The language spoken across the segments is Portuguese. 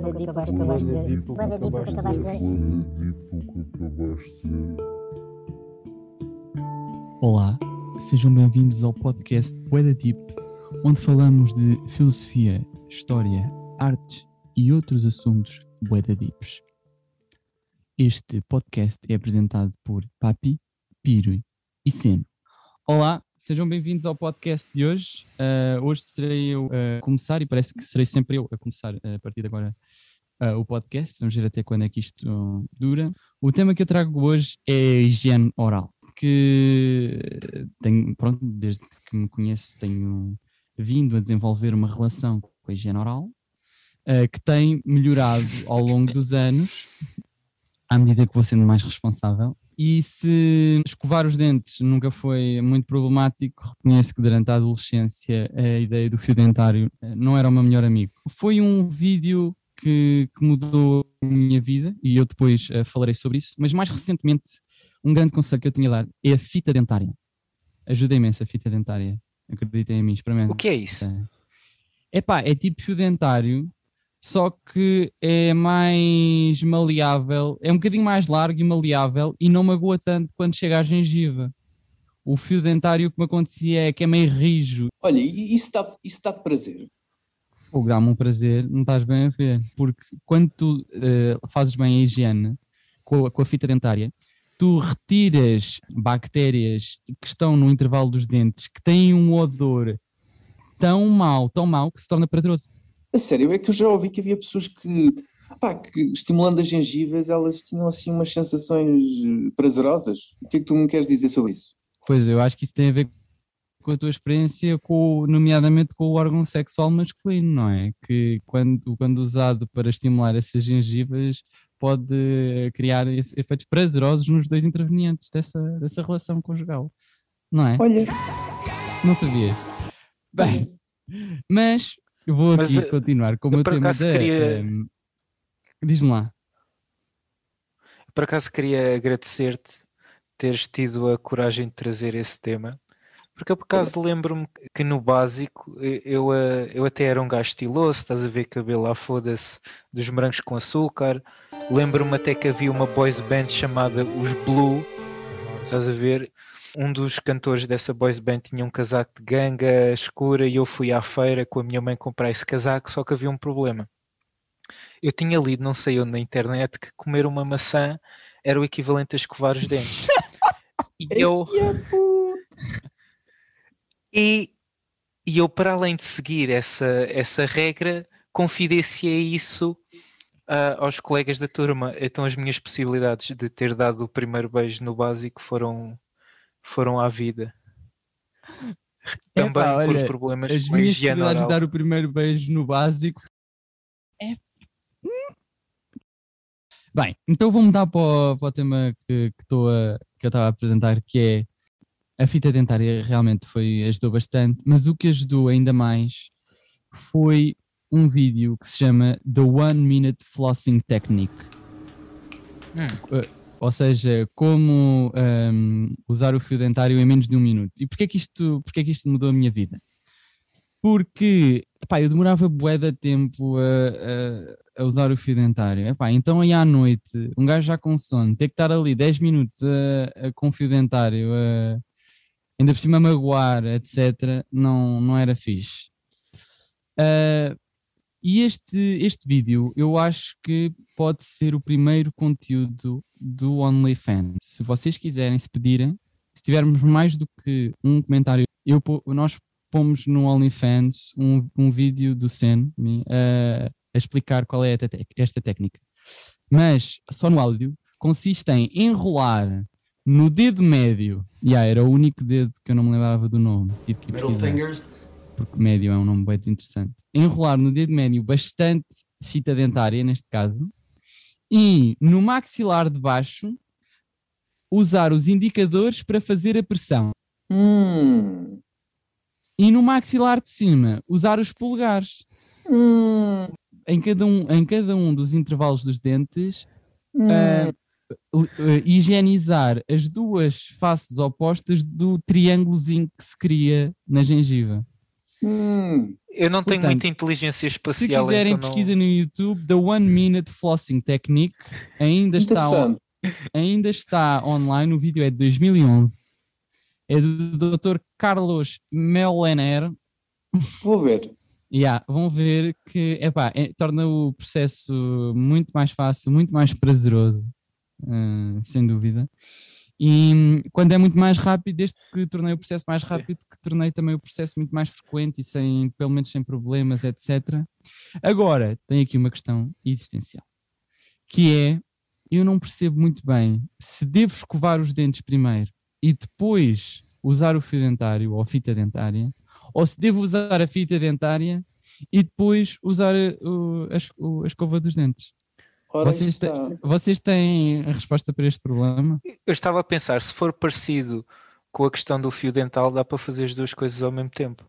Boa acabaste de dizer. Boa da dica que acabaste de dizer. Olá, sejam bem-vindos ao podcast Boeda Deep, onde falamos de filosofia, história, artes e outros assuntos Boeda Deeps. Este podcast é apresentado por Papi, Piro e Seno. Olá, sejam bem-vindos ao podcast de hoje. Uh, hoje serei eu a começar e parece que serei sempre eu a começar uh, a partir de agora uh, o podcast. Vamos ver até quando é que isto dura. O tema que eu trago hoje é higiene oral, que tenho, pronto, desde que me conheço tenho vindo a desenvolver uma relação com a higiene oral, que tem melhorado ao longo dos anos à medida que vou sendo mais responsável. E se escovar os dentes nunca foi muito problemático, reconheço que durante a adolescência a ideia do fio dentário eh, não era o meu melhor amigo. Foi um vídeo que, que mudou a minha vida e eu depois uh, falarei sobre isso, mas mais recentemente um grande conselho que eu tinha a dar é a fita dentária. Ajuda imenso a fita dentária. Acreditem em mim, experimentem. O que é isso? É pá, é tipo fio dentário, só que é mais maleável, é um bocadinho mais largo e maleável e não magoa tanto quando chega à gengiva. O fio dentário que me acontecia é que é meio rijo. Olha, e isso dá-te dá prazer? Ou dá-me um prazer, não estás bem a ver. Porque quando tu uh, fazes bem a higiene com a, com a fita dentária, tu retiras bactérias que estão no intervalo dos dentes que têm um odor tão mau, tão mau, que se torna prazeroso. A sério, é que eu já ouvi que havia pessoas que, pá, que estimulando as gengivas, elas tinham assim umas sensações eh, prazerosas. O que é que tu me queres dizer sobre isso? Pois, eu acho que isso tem a ver com a tua experiência, com, nomeadamente com o órgão sexual masculino, não é? Que quando, quando usado para estimular essas gengivas pode criar efeitos prazerosos nos dois intervenientes dessa, dessa relação conjugal, não é? Olha. Não sabia. Bem, mas eu vou Mas, aqui eh, continuar com o meu tema da... Queria... Um, Diz-me lá. Por acaso queria agradecer-te teres tido a coragem de trazer esse tema, porque eu por acaso lembro-me que no básico eu, eh, eu até era um gajo estiloso, estás a ver cabelo lá foda-se dos morangos com açúcar. Lembro-me até que havia uma boys band chamada Os Blue, estás a ver? um dos cantores dessa boys band tinha um casaco de ganga escura e eu fui à feira com a minha mãe comprar esse casaco, só que havia um problema. Eu tinha lido, não sei onde na internet, que comer uma maçã era o equivalente a escovar os dentes. e eu. e, e eu, para além de seguir essa, essa regra, confidenciei isso uh, aos colegas da turma. Então as minhas possibilidades de ter dado o primeiro beijo no básico foram foram à vida. Também Epá, por olha, problemas as com a higiene oral. de dar o primeiro beijo no básico. É... Bem, então vou mudar para o, para o tema que, que, estou a, que eu estava a apresentar, que é a fita dentária realmente foi, ajudou bastante, mas o que ajudou ainda mais foi um vídeo que se chama The One Minute Flossing Technique. Hum. Uh, ou seja, como um, usar o fio dentário em menos de um minuto. E porquê que isto, porquê que isto mudou a minha vida? Porque epá, eu demorava bué de tempo a, a, a, usar o fio dentário. Epá, então aí à noite, um gajo já com sono, ter que estar ali 10 minutos a, com o fio dentário, ainda por cima magoar, etc., não, não era fixe. Uh, e este, este vídeo eu acho que pode ser o primeiro conteúdo do OnlyFans. Se vocês quiserem, se pedirem, se tivermos mais do que um comentário, eu, nós pomos no OnlyFans um, um vídeo do Sen uh, a explicar qual é esta técnica. Mas só no áudio consiste em enrolar no dedo médio. E yeah, era o único dedo que eu não me lembrava do nome. Tive que Middle fingers porque médio é um nome bem desinteressante, enrolar no dedo médio bastante fita dentária, neste caso, e no maxilar de baixo usar os indicadores para fazer a pressão. Hum. E no maxilar de cima usar os polegares. Hum. Em, cada um, em cada um dos intervalos dos dentes, hum. uh, uh, higienizar as duas faces opostas do triângulozinho que se cria na gengiva. Hum, Eu não tenho Portanto, muita inteligência Se espacial. quiserem, então não- pesquisa no YouTube, The One Minute Flossing Technique. Ainda está, on- ainda está online. O vídeo é de 2011. É do Dr. Carlos Melener. Vou ver. Yeah, vão ver que epá, é- torna o processo muito mais fácil, muito mais prazeroso, hum, sem dúvida. E hum, quando é muito mais rápido, desde que tornei o processo mais rápido, que tornei também o processo muito mais frequente e sem, pelo menos sem problemas, etc. Agora, tem aqui uma questão existencial, que é, eu não percebo muito bem se devo escovar os dentes primeiro e depois usar o fio dentário ou a fita dentária, ou se devo usar a fita dentária e depois usar a, o- a o- a escova dos dentes. Ora, Vocês, têm, vocês têm a resposta para este problema? Eu estava a pensar, se for parecido com a questão do fio dental, dá para fazer as duas coisas ao mesmo tempo.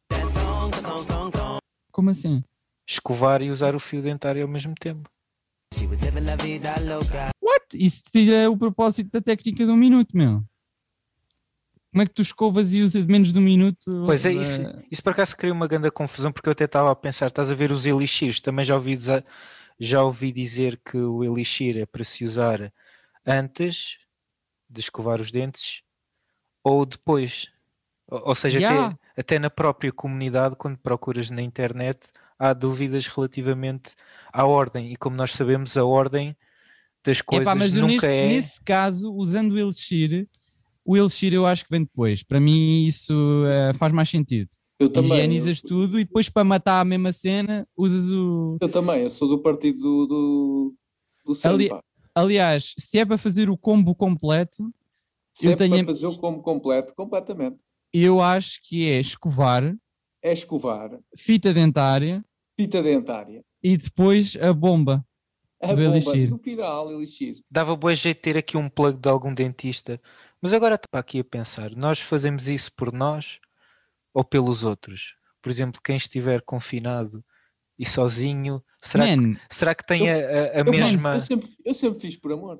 Como assim? Escovar e usar o fio dentário ao mesmo tempo. What? Isso tira o propósito da técnica de um minuto, meu. Como é que tu escovas e usas de menos de um minuto? Pois é, eh, isso, isso por acaso cria uma grande confusão, porque eu até estava a pensar, estás a ver os elixirs, também já ouvi, dizer- já ouvi dizer que o elixir é para se usar antes de escovar os dentes ou depois. Ou, ou seja, Yeah. até, até na própria comunidade, quando procuras na internet, há dúvidas relativamente à ordem, e como nós sabemos, a ordem das coisas Epá, mas nunca neste, é... nesse caso, usando o Elixir, o Elixir eu acho que vem depois. Para mim isso eh, faz mais sentido. Eu também. Higienizas eu, tudo e depois para matar a mesma cena usas o... eu também, eu sou do partido do, do, do Ali-. Aliás, se é para fazer o combo completo, Sempre tenho- para fazer o como completo, completamente. eu acho que é escovar, É escovar, fita dentária fita dentária, e depois a bomba. a bomba, elixir. no final, elixir. dava boa jeito de ter aqui um plug de algum dentista. Mas agora está aqui a pensar, nós fazemos isso por nós ou pelos outros? Por exemplo, quem estiver confinado e sozinho, será, que, Man, será que tem a, a- a Eu, faço- mesma, eu, sempre, eu sempre fiz por amor.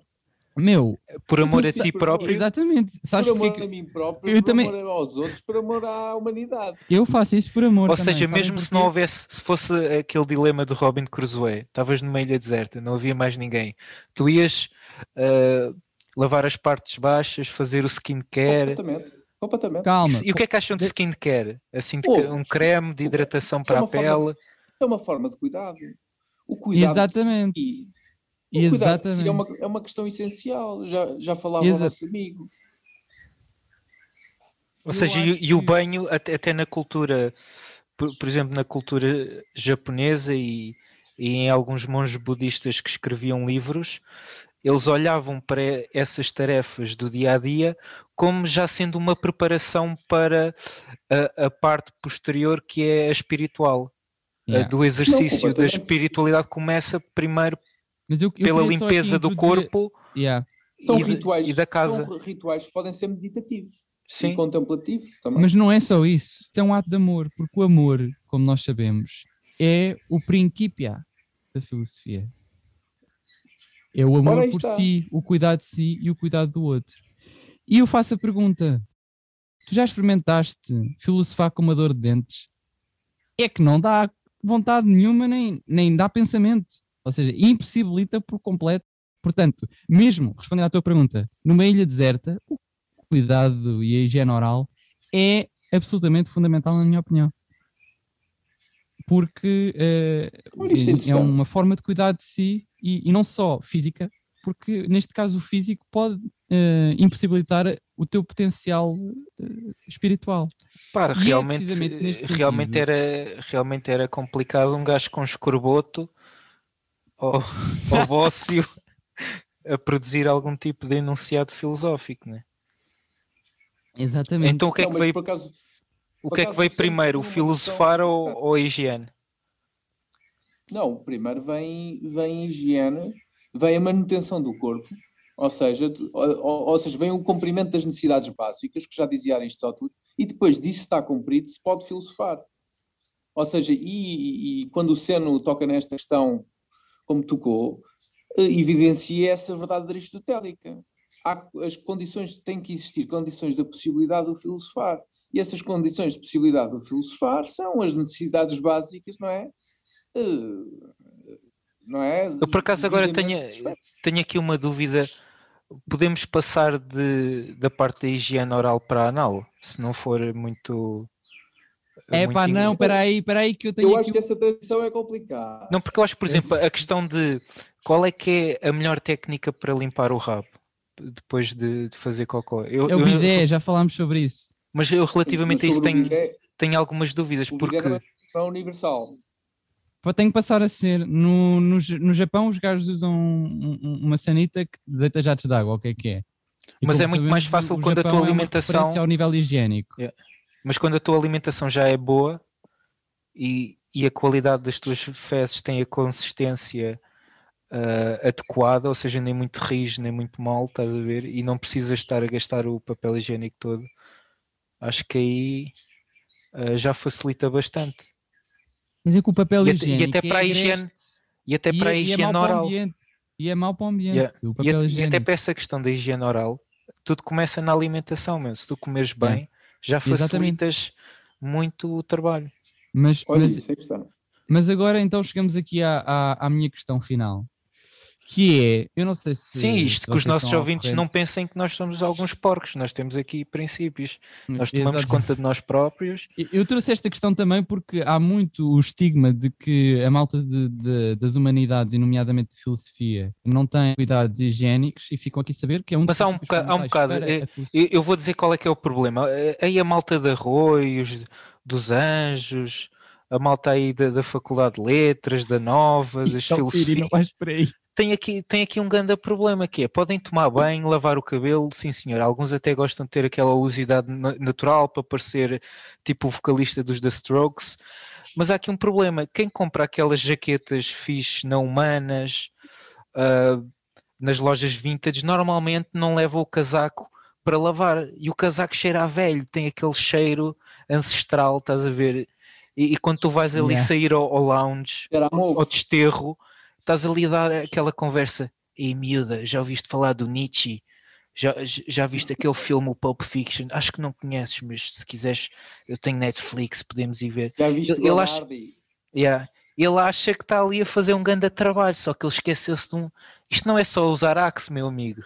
meu, por amor a eu ti próprio? exatamente. Sabes por porque amor é que a mim próprio, eu por também- amor aos outros, por amor à humanidade. eu faço isso por amor Ou também, seja, mesmo se porquê? não houvesse, se fosse aquele dilema do Robin Crusoe, estavas numa ilha deserta, não havia mais ninguém, tu ias ah, lavar as partes baixas, fazer o skincare. Completamente. Completamente. Calma, e o que é que acham de de- skincare? Assim, de um creme de hidratação isso é para a pele? É uma forma de cuidado. O cuidado Exatamente. de si. O cuidado de si exatamente. é uma, é uma questão essencial. Já, já falava Exa- o nosso amigo. Ou Eu seja, e, acho e o que- banho, até, até na cultura, por, por exemplo, na cultura japonesa e, e em alguns monges budistas que escreviam livros, eles olhavam para essas tarefas do dia a dia como já sendo uma preparação para a, a parte posterior que é a espiritual. A Yeah. do exercício da espiritualidade começa primeiro Mas eu, eu pela limpeza do corpo Yeah. E, rituais. e da casa. São rituais que podem ser meditativos Sim. e contemplativos também. Mas não é só isso. É um ato de amor, porque o amor, como nós sabemos, é o princípio da filosofia. É o amor por está. si, o cuidado de si e o cuidado do outro. E eu faço a pergunta: tu já experimentaste filosofar com uma dor de dentes? É que não dá vontade nenhuma, nem, nem dá pensamento. Ou seja, impossibilita por completo. Portanto, mesmo respondendo à tua pergunta, numa ilha deserta, o cuidado e a higiene oral é absolutamente fundamental, na minha opinião. Porque isso é é uma forma de cuidar de si e, e não só física, porque neste caso o físico pode eh, impossibilitar o teu potencial eh, espiritual. E é realmente, neste realmente, sentido. era, realmente era complicado um gajo com escorboto ou, ou bócio a produzir algum tipo de enunciado filosófico, né? Exatamente. Então o que é Não, que veio, acaso, o que é que veio sempre primeiro, o filosofar ou, ou a higiene? Não, primeiro vem, vem higiene, vem a manutenção do corpo, ou seja, ou, ou- seja, vem o cumprimento das necessidades básicas, que já dizia Aristóteles, e depois disso está cumprido, se pode filosofar. Ou seja, e, e- e quando o Seno toca nesta questão, como tocou, eh, evidencia essa verdade aristotélica. há as condições, têm que existir condições da possibilidade do filosofar. E essas condições de possibilidade do filosofar são as necessidades básicas, não é? Uh, não é? Eu por acaso agora tenho, tenho aqui uma dúvida. Podemos passar de, da parte da higiene oral para a anal, se não for muito. É pá, não, espera aí, espera aí que eu tenho. Eu acho que essa transição é complicada. Não, porque eu acho, por exemplo, a questão de qual é que é a melhor técnica para limpar o rabo depois de, de fazer cocô. Eu, é o bidé, eu, já falámos sobre isso. Mas eu relativamente a isso tenho, tenho algumas dúvidas. O porque... é universal. Tem que passar a ser. No, no, no Japão, os gajos usam uma sanita que deita jatos de água, o que é que é? E Mas é muito mais fácil quando Japão a tua alimentação. É ao nível higiênico. Yeah. Mas quando a tua alimentação já é boa e, e a qualidade das tuas fezes tem a consistência uh, adequada, ou seja, nem muito rijo, nem muito mal, estás a ver? E não precisas estar a gastar o papel higiênico todo. Acho que aí uh, já facilita bastante. Mas é que o papel e higiênico. E até para é a higiene. E até para a é, higiene é oral. E é mau para o ambiente. Yeah. O papel e, e, até para essa questão da higiene oral, tudo começa na alimentação, mesmo. Se tu comeres bem, já facilitas Exatamente. muito o trabalho. Mas, Olha, mas, isso é mas agora então chegamos aqui à, à, à minha questão final que é, eu não sei se. Sim, isto que os nossos ouvintes não pensem que nós somos alguns porcos, nós temos aqui princípios, nós tomamos Exato. conta de nós próprios. Eu trouxe esta questão também porque há muito o estigma de que a malta de, de, das humanidades, e nomeadamente de filosofia, não tem cuidados higiênicos e ficam aqui a saber que é um Mas há um há um bocado eu, eu, vou dizer qual é que é o problema. Aí a malta de arroios, dos anjos, a malta aí da, da Faculdade de Letras, da Nova, das filosofias. Tem aqui, tem aqui um grande problema que é, podem tomar banho, lavar o cabelo, sim senhor, alguns até gostam de ter aquela usidade natural para parecer tipo o vocalista dos The Strokes, mas há aqui um problema, quem compra aquelas jaquetas fixe, não humanas, uh, nas lojas vintage, normalmente não leva o casaco para lavar, e o casaco cheira a velho, tem aquele cheiro ancestral, estás a ver, e, e quando tu vais ali yeah. sair ao, ao lounge, ao desterro, estás ali a dar aquela conversa. E miúda, já ouviste falar do Nietzsche? Já, já viste aquele filme, o Pulp Fiction? Acho que não conheces, mas se quiseres, eu tenho Netflix, podemos ir ver. Já viste ele, ele acha, yeah, ele acha que está ali a fazer um grande trabalho, só que ele esqueceu-se de um. Isto não é só usar Axe, meu amigo.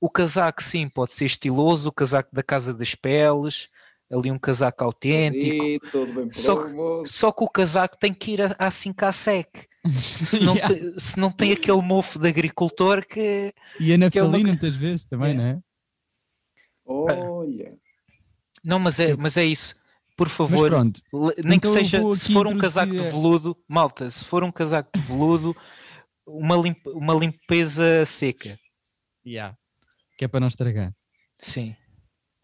O casaco, sim, pode ser estiloso, o casaco da Casa das Peles, ali um casaco autêntico. E, só, que, só que o casaco tem que ir a 5 a sec. Se não, yeah. tem, se não tem aquele mofo de agricultor que. E a naftalina é uma... muitas vezes também, yeah. não é? Olha. Não, mas é, mas é isso. Por favor, nem então que seja, se for um casaco de veludo, malta, se for um casaco de veludo, uma, limp, uma limpeza seca. Yeah. Que é para não estragar. Sim.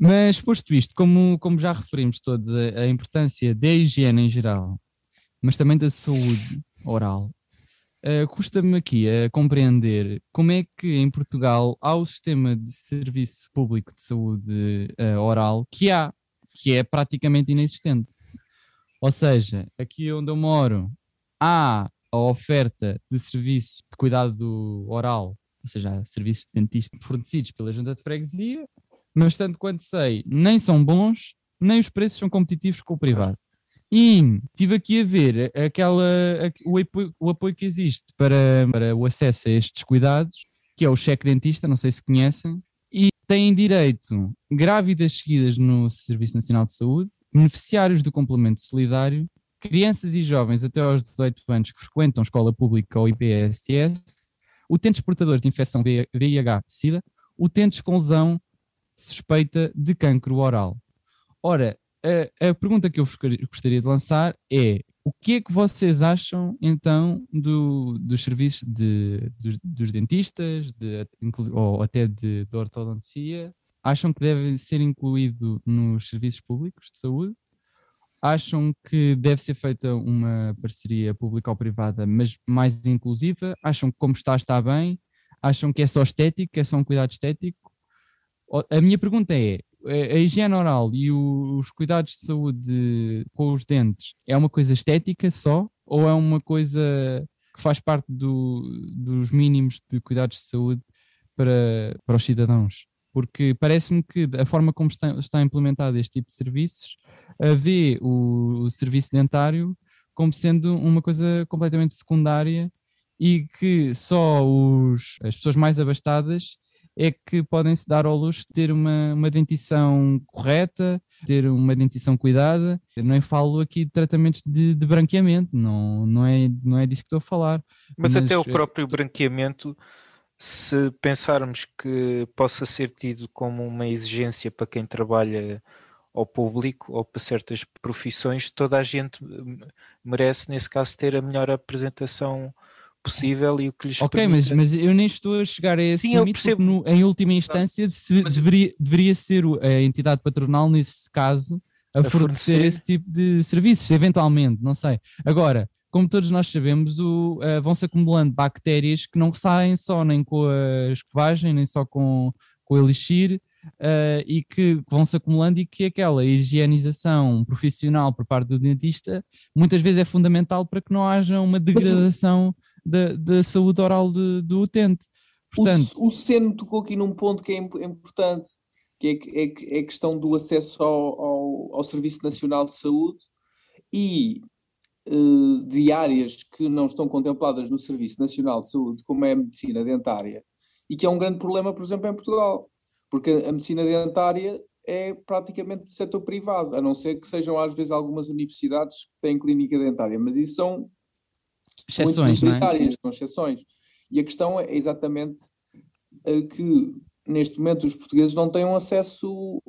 Mas posto isto, como, como já referimos todos, a, a importância da higiene em geral, mas também da saúde oral, uh, custa-me aqui a compreender como é que em Portugal há o sistema de serviço público de saúde uh, oral que há, que é praticamente inexistente. Ou seja, aqui onde eu moro há a oferta de serviços de cuidado oral, ou seja, serviços de dentista fornecidos pela junta de freguesia, mas tanto quanto sei, nem são bons, nem os preços são competitivos com o privado. E tive aqui a ver aquela, o, apoio, o apoio que existe para, para o acesso a estes cuidados, que é o cheque dentista, não sei se conhecem, e têm direito grávidas seguidas no Serviço Nacional de Saúde, beneficiários do complemento solidário, crianças e jovens até aos 18 anos que frequentam escola pública ou IPSS, utentes portadores de infecção VIH-Sida, utentes com lesão suspeita de cancro oral. Ora, a, a, pergunta que eu gostaria de lançar é: o que é que vocês acham então do, dos serviços de, dos, dos dentistas, de, ou até de, de ortodontia? Acham que deve ser incluído nos serviços públicos de saúde? Acham que deve ser feita uma parceria pública ou privada, mas mais inclusiva? Acham que como está, está bem? Acham que é só estético, é só um cuidado estético? A minha pergunta é: a higiene oral e os cuidados de saúde com os dentes é uma coisa estética só ou é uma coisa que faz parte do, dos mínimos de cuidados de saúde para, para os cidadãos. Porque parece-me que a forma como está, está implementado este tipo de serviços vê o, o serviço dentário como sendo uma coisa completamente secundária e que só os, as pessoas mais abastadas é que podem se dar ao luxo de ter uma, uma dentição correta, ter uma dentição cuidada. Eu nem falo aqui de tratamentos de, de branqueamento, não, não, é, não é disso que estou a falar. Mas, mas até o próprio branqueamento, se pensarmos que possa ser tido como uma exigência para quem trabalha ao público ou para certas profissões, toda a gente merece, nesse caso, ter a melhor apresentação possível e o que lhes Ok, mas, mas eu nem estou a chegar a esse Sim, limite, porque no, em última instância se, mas... deveria, deveria ser a entidade patronal, nesse caso, a, a fornecer, fornecer? esse tipo de serviços, eventualmente, não sei. Agora, como todos nós sabemos, uh, vão-se acumulando bactérias que não saem só nem com a escovagem, nem só com, com o elixir, uh, e que vão se acumulando e que aquela higienização profissional por parte do dentista muitas vezes é fundamental para que não haja uma degradação da, da saúde oral de, do utente. Portanto, o, o Seno tocou aqui num ponto que é, importante, que é, é, é a questão do acesso ao, ao, ao Serviço Nacional de Saúde e uh, de áreas que não estão contempladas no Serviço Nacional de Saúde, como é a medicina dentária, e que é um grande problema, por exemplo, em Portugal porque a medicina dentária é praticamente do setor privado, a não ser que sejam às vezes algumas universidades que têm clínica dentária, mas isso são exceções, não é? são exceções. E a questão é exatamente que neste momento os portugueses não têm um acesso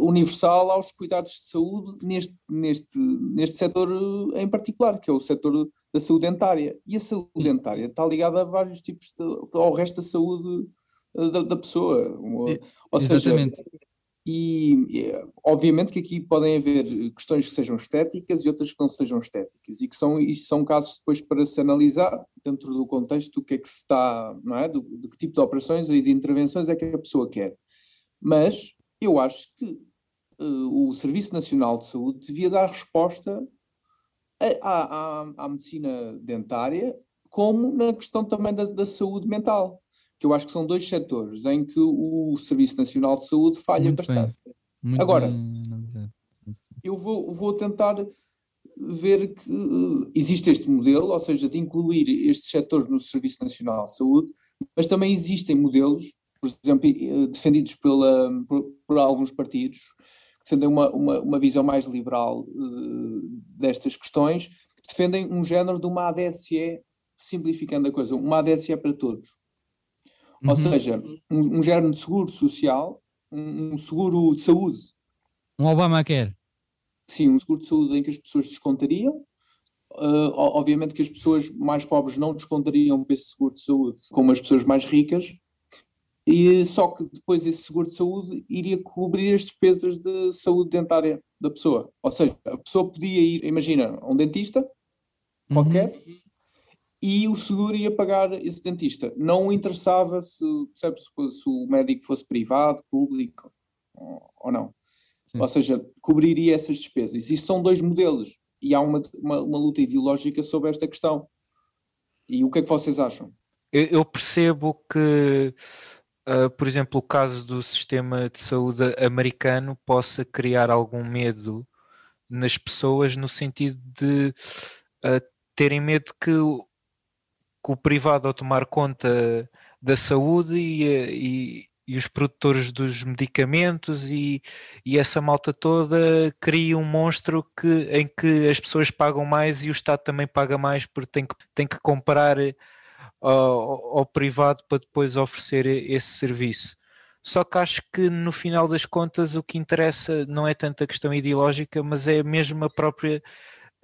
universal aos cuidados de saúde neste, neste, neste setor eh, em particular, que é o setor da saúde dentária. E a saúde dentária está ligada a vários tipos de, ao resto da saúde da, da pessoa. Ou seja, e, obviamente que aqui podem haver questões que sejam estéticas e outras que não sejam estéticas, e que são, isso são casos depois para se analisar dentro do contexto do que é que se está, não é? Do, de que tipo de operações e de intervenções é que a pessoa quer. Mas eu acho que uh, o Serviço Nacional de Saúde devia dar resposta à, à, à medicina dentária, como na questão também da, da saúde mental que eu acho que são dois setores em que o Serviço Nacional de Saúde falha Muito bastante. Agora, eu vou, vou tentar ver que uh, existe este modelo, ou seja, de incluir estes setores no Serviço Nacional de Saúde, mas também existem modelos, por exemplo, eh, defendidos pela, por, por alguns partidos, que defendem uma, uma, uma visão mais liberal uh, destas questões, que defendem um género de uma ADSE, simplificando a coisa, uma ADSE para todos. Ou uhum. seja, um, um género de seguro social, um, um seguro de saúde. Um Obamacare. Sim, um seguro de saúde em que as pessoas descontariam. Uh, obviamente que as pessoas mais pobres não descontariam para esse seguro de saúde, como as pessoas mais ricas, e só que depois esse seguro de saúde iria cobrir as despesas de saúde dentária da pessoa. Ou seja, a pessoa podia ir, imagina, a um dentista qualquer, uhum e o seguro ia pagar esse dentista. Não interessava se, percebe, se, o médico fosse privado, público ou, ou não. Sim. Ou seja, cobriria essas despesas. Isto são dois modelos e há uma, uma, uma, luta ideológica sobre esta questão. E o que é que vocês acham? Eu, eu percebo que, uh, por exemplo, o caso do sistema de saúde americano possa criar algum medo nas pessoas no sentido de uh, terem medo que que o privado ao tomar conta da saúde e, e, e os produtores dos medicamentos e, e, essa malta toda cria um monstro que, em que as pessoas pagam mais e o Estado também paga mais porque tem que, tem que comprar ao, ao privado para depois oferecer esse serviço. Só que acho que no final das contas o que interessa não é tanto a questão ideológica, mas é mesmo a própria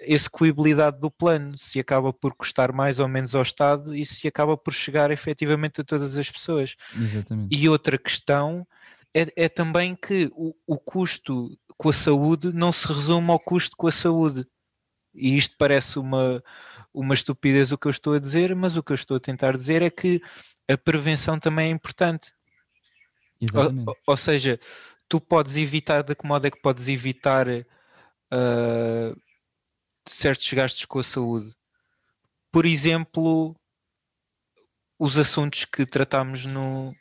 execuibilidade do plano, se acaba por custar mais ou menos ao Estado e se acaba por chegar efetivamente a todas as pessoas. Exatamente. E outra questão é, é também que o, o, custo com a saúde não se resume ao custo com a saúde. E isto parece uma, uma estupidez o que eu estou a dizer, mas o que eu estou a tentar dizer é que a prevenção também é importante. Exatamente. Ou, ou seja, tu podes evitar, de que modo é que podes evitar uh, certos gastos com a saúde. Por exemplo, os assuntos que tratamos no,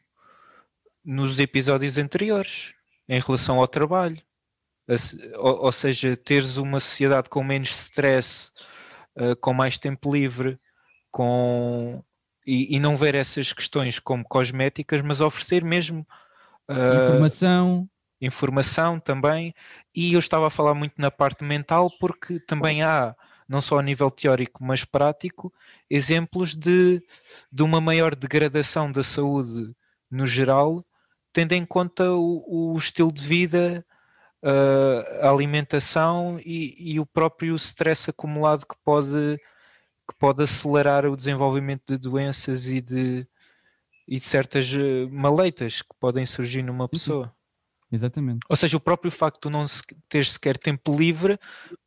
nos episódios anteriores, em relação ao trabalho. Ou, ou seja, teres uma sociedade com menos stress, uh, com mais tempo livre, com e, e, não ver essas questões como cosméticas, mas oferecer mesmo uh, informação. Informação também, e eu estava a falar muito na parte mental, porque também há, não só a nível teórico, mas prático, exemplos de, de uma maior degradação da saúde no geral, tendo em conta o, o estilo de vida, uh, a alimentação e, e, o próprio stress acumulado que pode, que pode acelerar o desenvolvimento de doenças e de, e de certas uh, maleitas que podem surgir numa sim, pessoa. Sim. Exatamente. Ou seja, o próprio facto de não ter sequer tempo livre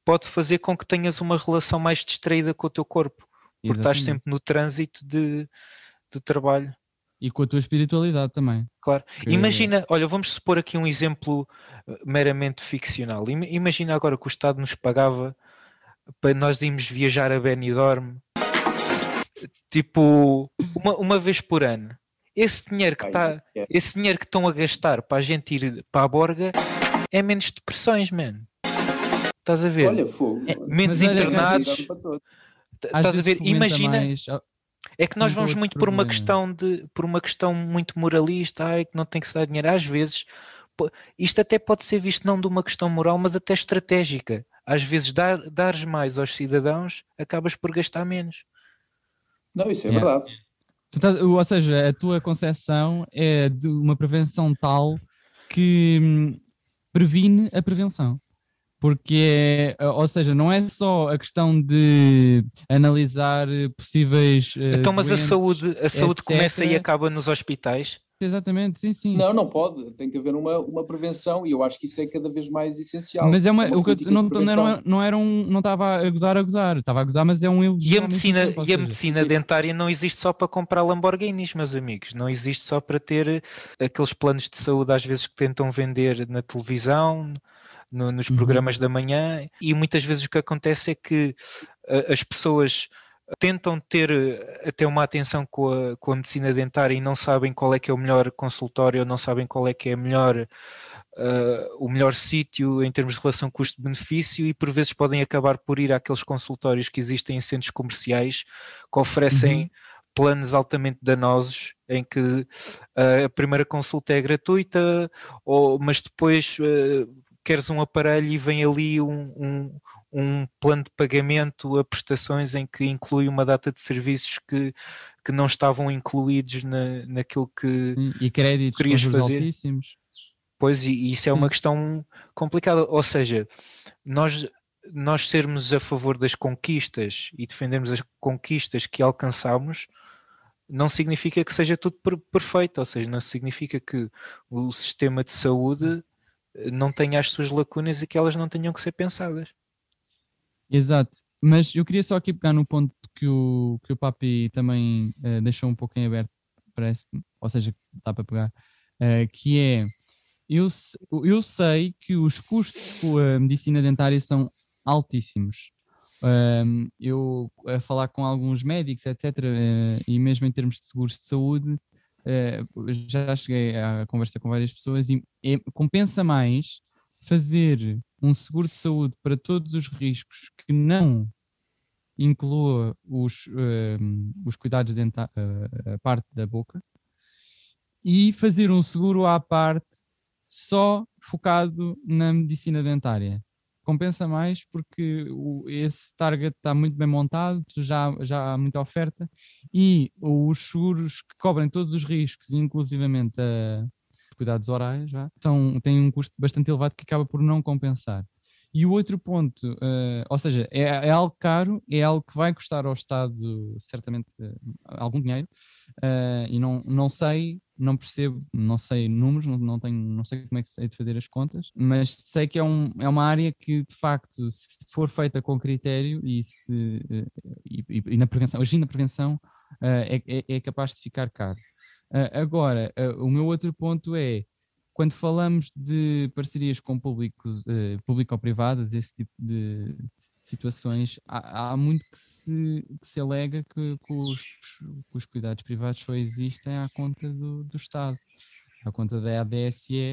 pode fazer com que tenhas uma relação mais distraída com o teu corpo, porque estás sempre no trânsito de, de trabalho. E com a tua espiritualidade também. Claro. Que... Imagina, olha, vamos supor aqui um exemplo eh, meramente ficcional. Imagina agora que o Estado nos pagava para nós irmos viajar a Benidorm, tipo, uma, uma vez por ano. Esse dinheiro que está, é. esse dinheiro que estão a gastar para a gente ir para a Borga é menos depressões, man. Estás a ver? Olha, fogo. É, menos internados. Estás a ver? Imagina. Mais é que nós vamos muito por uma questão de por uma questão muito moralista, ai, que não tem que se dar dinheiro. Às vezes, isto até pode ser visto não de uma questão moral, mas até estratégica. Às vezes, dar, dares mais aos cidadãos, acabas por gastar menos. Não, isso é yeah. verdade. Estás, ou seja, a tua concepção é de uma prevenção tal que hum, previne a prevenção porque é, ou seja, não é só a questão de analisar possíveis. Uh, então, mas doentes, a saúde, a saúde começa e acaba nos hospitais? Exatamente, sim, sim. Não, não pode. Tem que haver uma, uma prevenção e eu acho que isso é cada vez mais essencial. Mas é uma, uma o que eu, não, não, não, era um, não estava a gozar a gozar, estava a gozar, mas é um elogio. E a medicina, e a medicina dentária não existe só para comprar Lamborghinis, meus amigos. Não existe só para ter aqueles planos de saúde às vezes que tentam vender na televisão no, nos uhum. programas da manhã, e muitas vezes o que acontece é que uh, as pessoas tentam ter eh, até uma atenção com a, com a medicina dentária e não sabem qual é que é o melhor consultório, não sabem qual é que é a melhor, uh, o melhor sítio em termos de relação custo-benefício e por vezes podem acabar por ir àqueles consultórios que existem em centros comerciais que oferecem uhum. planos altamente danosos em que uh, a primeira consulta é gratuita, ou, mas depois uh, queres um aparelho e vem ali um, um, um, plano de pagamento a prestações em que inclui uma data de serviços que, que não estavam incluídos na, naquilo que Sim, e créditos querias fazer. Altíssimos. Pois, e, isso é Sim. uma questão complicada. Ou seja, nós, nós sermos a favor das conquistas e defendermos as conquistas que alcançamos não significa que seja tudo perfeito, ou seja, não significa que o sistema de saúde não tenha as suas lacunas e que elas não tenham que ser pensadas. Exato, mas eu queria só aqui pegar no ponto que o, que o Papi também uh, deixou um pouco em aberto, parece, ou seja, dá para pegar, uh, que é, eu, eu sei que os custos com a medicina dentária são altíssimos. Um, eu a falar com alguns médicos, etc., uh, eh, e mesmo em termos de seguros de saúde, já cheguei a conversa com várias pessoas e compensa mais fazer um seguro de saúde para todos os riscos que não inclua os, uh, os cuidados dentais, uh, a parte da boca, e fazer um seguro à parte só focado na medicina dentária. Compensa mais porque o, esse target está muito bem montado, já, já há muita oferta e os seguros que cobrem todos os riscos, inclusivamente a cuidados orais, já, são, têm um custo bastante elevado que acaba por não compensar. E o outro ponto, uh, ou seja, é, é, algo caro, é algo que vai custar ao Estado certamente uh, algum dinheiro, uh, e não, não sei, não percebo, não sei números, não, não, tenho, não sei como é que sei de fazer as contas, mas sei que é, um, é uma área que de facto, se for feita com critério e, se, e, e, na prevenção, agindo na prevenção, é, é, é, capaz de ficar caro. Agora, o meu outro ponto é quando falamos de parcerias com públicos, uh, público-privadas, esse tipo de situações, há, há muito que se, que se alega que, que, os, que, os, cuidados privados só existem à conta do, do Estado. à conta da ADSE,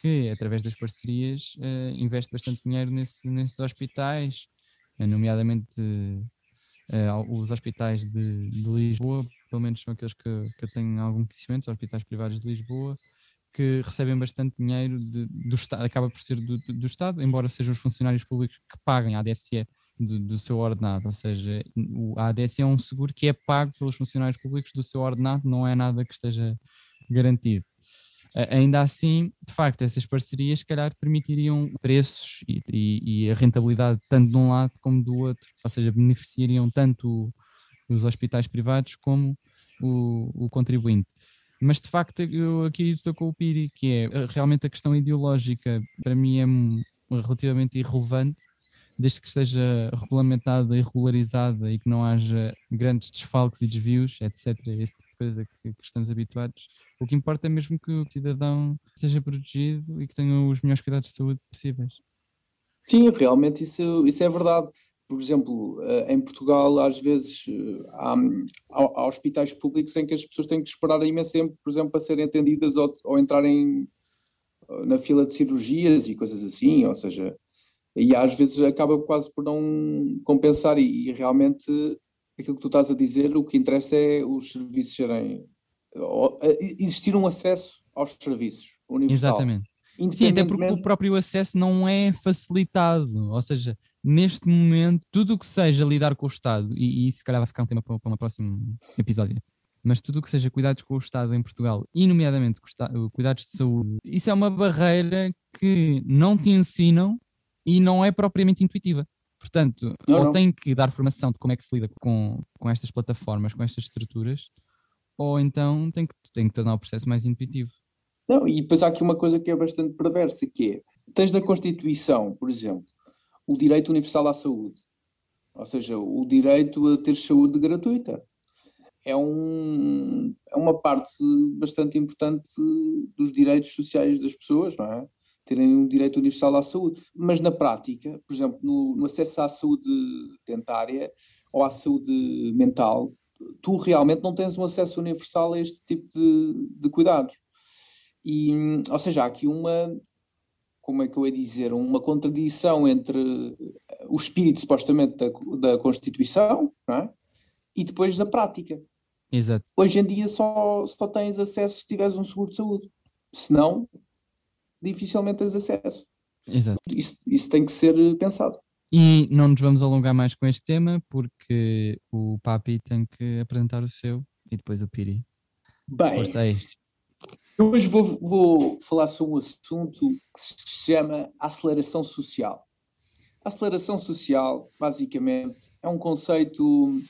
que através das parcerias investe bastante dinheiro nesse, nesses hospitais, nomeadamente os hospitais de, de, Lisboa, pelo menos são aqueles que, que eu tenho algum conhecimento, os hospitais privados de Lisboa, que recebem bastante dinheiro de, do Estado, acaba por ser do, do, Estado, embora sejam os funcionários públicos que paguem a ADSE do, do, seu ordenado, ou seja, a ADSE é um seguro que é pago pelos funcionários públicos do seu ordenado, não é nada que esteja garantido. Ainda assim, de facto, essas parcerias, se calhar, permitiriam preços e, e, e a rentabilidade tanto de um lado como do outro, ou seja, beneficiariam tanto os hospitais privados como o, o contribuinte. Mas de facto, eu aqui estou com o Piri, que é eh, realmente a questão ideológica, para mim é relativamente irrelevante, desde que esteja regulamentada e regularizada e que não haja grandes desfalques e desvios, etc. Esse tipo de coisa que, que, estamos habituados. O que importa é mesmo que o cidadão seja protegido e que tenha os melhores cuidados de saúde possíveis. Sim, realmente isso, isso é verdade por exemplo, eh, em Portugal, às vezes eh, há, há, hospitais públicos em que as pessoas têm que esperar imenso tempo, por exemplo, para serem atendidas ou, ou entrarem eh, na fila de cirurgias e coisas assim, ou seja, e às vezes acaba quase por não compensar e, e realmente aquilo que tu estás a dizer, o que interessa é os serviços serem existir um acesso aos serviços universal. Exatamente. Sim, até porque o próprio acesso não é facilitado, ou seja, neste momento, tudo o que seja lidar com o Estado, e, e se calhar vai ficar um tema para, para um próximo episódio, mas tudo o que seja cuidados com o Estado em Portugal, e nomeadamente cuidados de saúde, isso é uma barreira que não te ensinam e não é propriamente intuitiva. Portanto, não, ou não. tem que dar formação de como é que se lida com, com estas plataformas, com estas estruturas, ou então tem que, tem que tornar o processo mais intuitivo. Não, e depois há aqui uma coisa que é bastante perversa, que é, tens na Constituição, por exemplo, o direito universal à saúde, ou seja, o direito a ter saúde gratuita. É, um, é uma parte bastante importante dos direitos sociais das pessoas, não é? Terem um direito universal à saúde. Mas na prática, por exemplo, no, no acesso à saúde dentária ou à saúde mental, tu realmente não tens um acesso universal a este tipo de, de cuidados. E, ou seja, há aqui uma, como é que eu ia dizer, uma contradição entre o espírito supostamente da, da Constituição é? e depois da prática. Exato. Hoje em dia só, só tens acesso se tiveres um seguro de saúde. Senão, dificilmente tens acesso. Exato. Isso, isso tem que ser pensado. E não nos vamos alongar mais com este tema, porque o Papi tem que apresentar o seu e depois o Piri. Bem, Aí. Hoje vou, vou falar sobre um assunto que se chama aceleração social. A aceleração social, basicamente, é um conceito